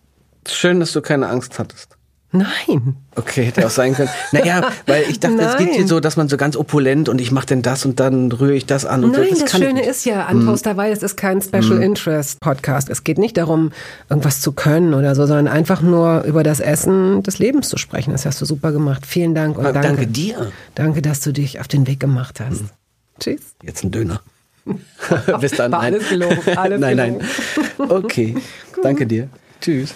Speaker 2: Schön, dass du keine Angst hattest.
Speaker 1: Nein.
Speaker 2: Okay, hätte auch sein können. Naja, weil ich dachte, es geht hier so, dass man so ganz opulent und ich mache denn das und dann rühre ich das an. Und
Speaker 1: Nein,
Speaker 2: so.
Speaker 1: das, das Schöne ist ja an hm. Toaster, weil es ist kein Special hm. Interest Podcast. Es geht nicht darum, irgendwas zu können oder so, sondern einfach nur über das Essen des Lebens zu sprechen. Das hast du super gemacht. Vielen Dank und danke.
Speaker 2: Danke dir.
Speaker 1: Danke, dass du dich auf den Weg gemacht hast. Hm. Tschüss.
Speaker 2: Jetzt ein Döner. Bis dann.
Speaker 1: War alles gelogen. Alles
Speaker 2: nein, gelogen. nein. Okay. danke dir. Tschüss.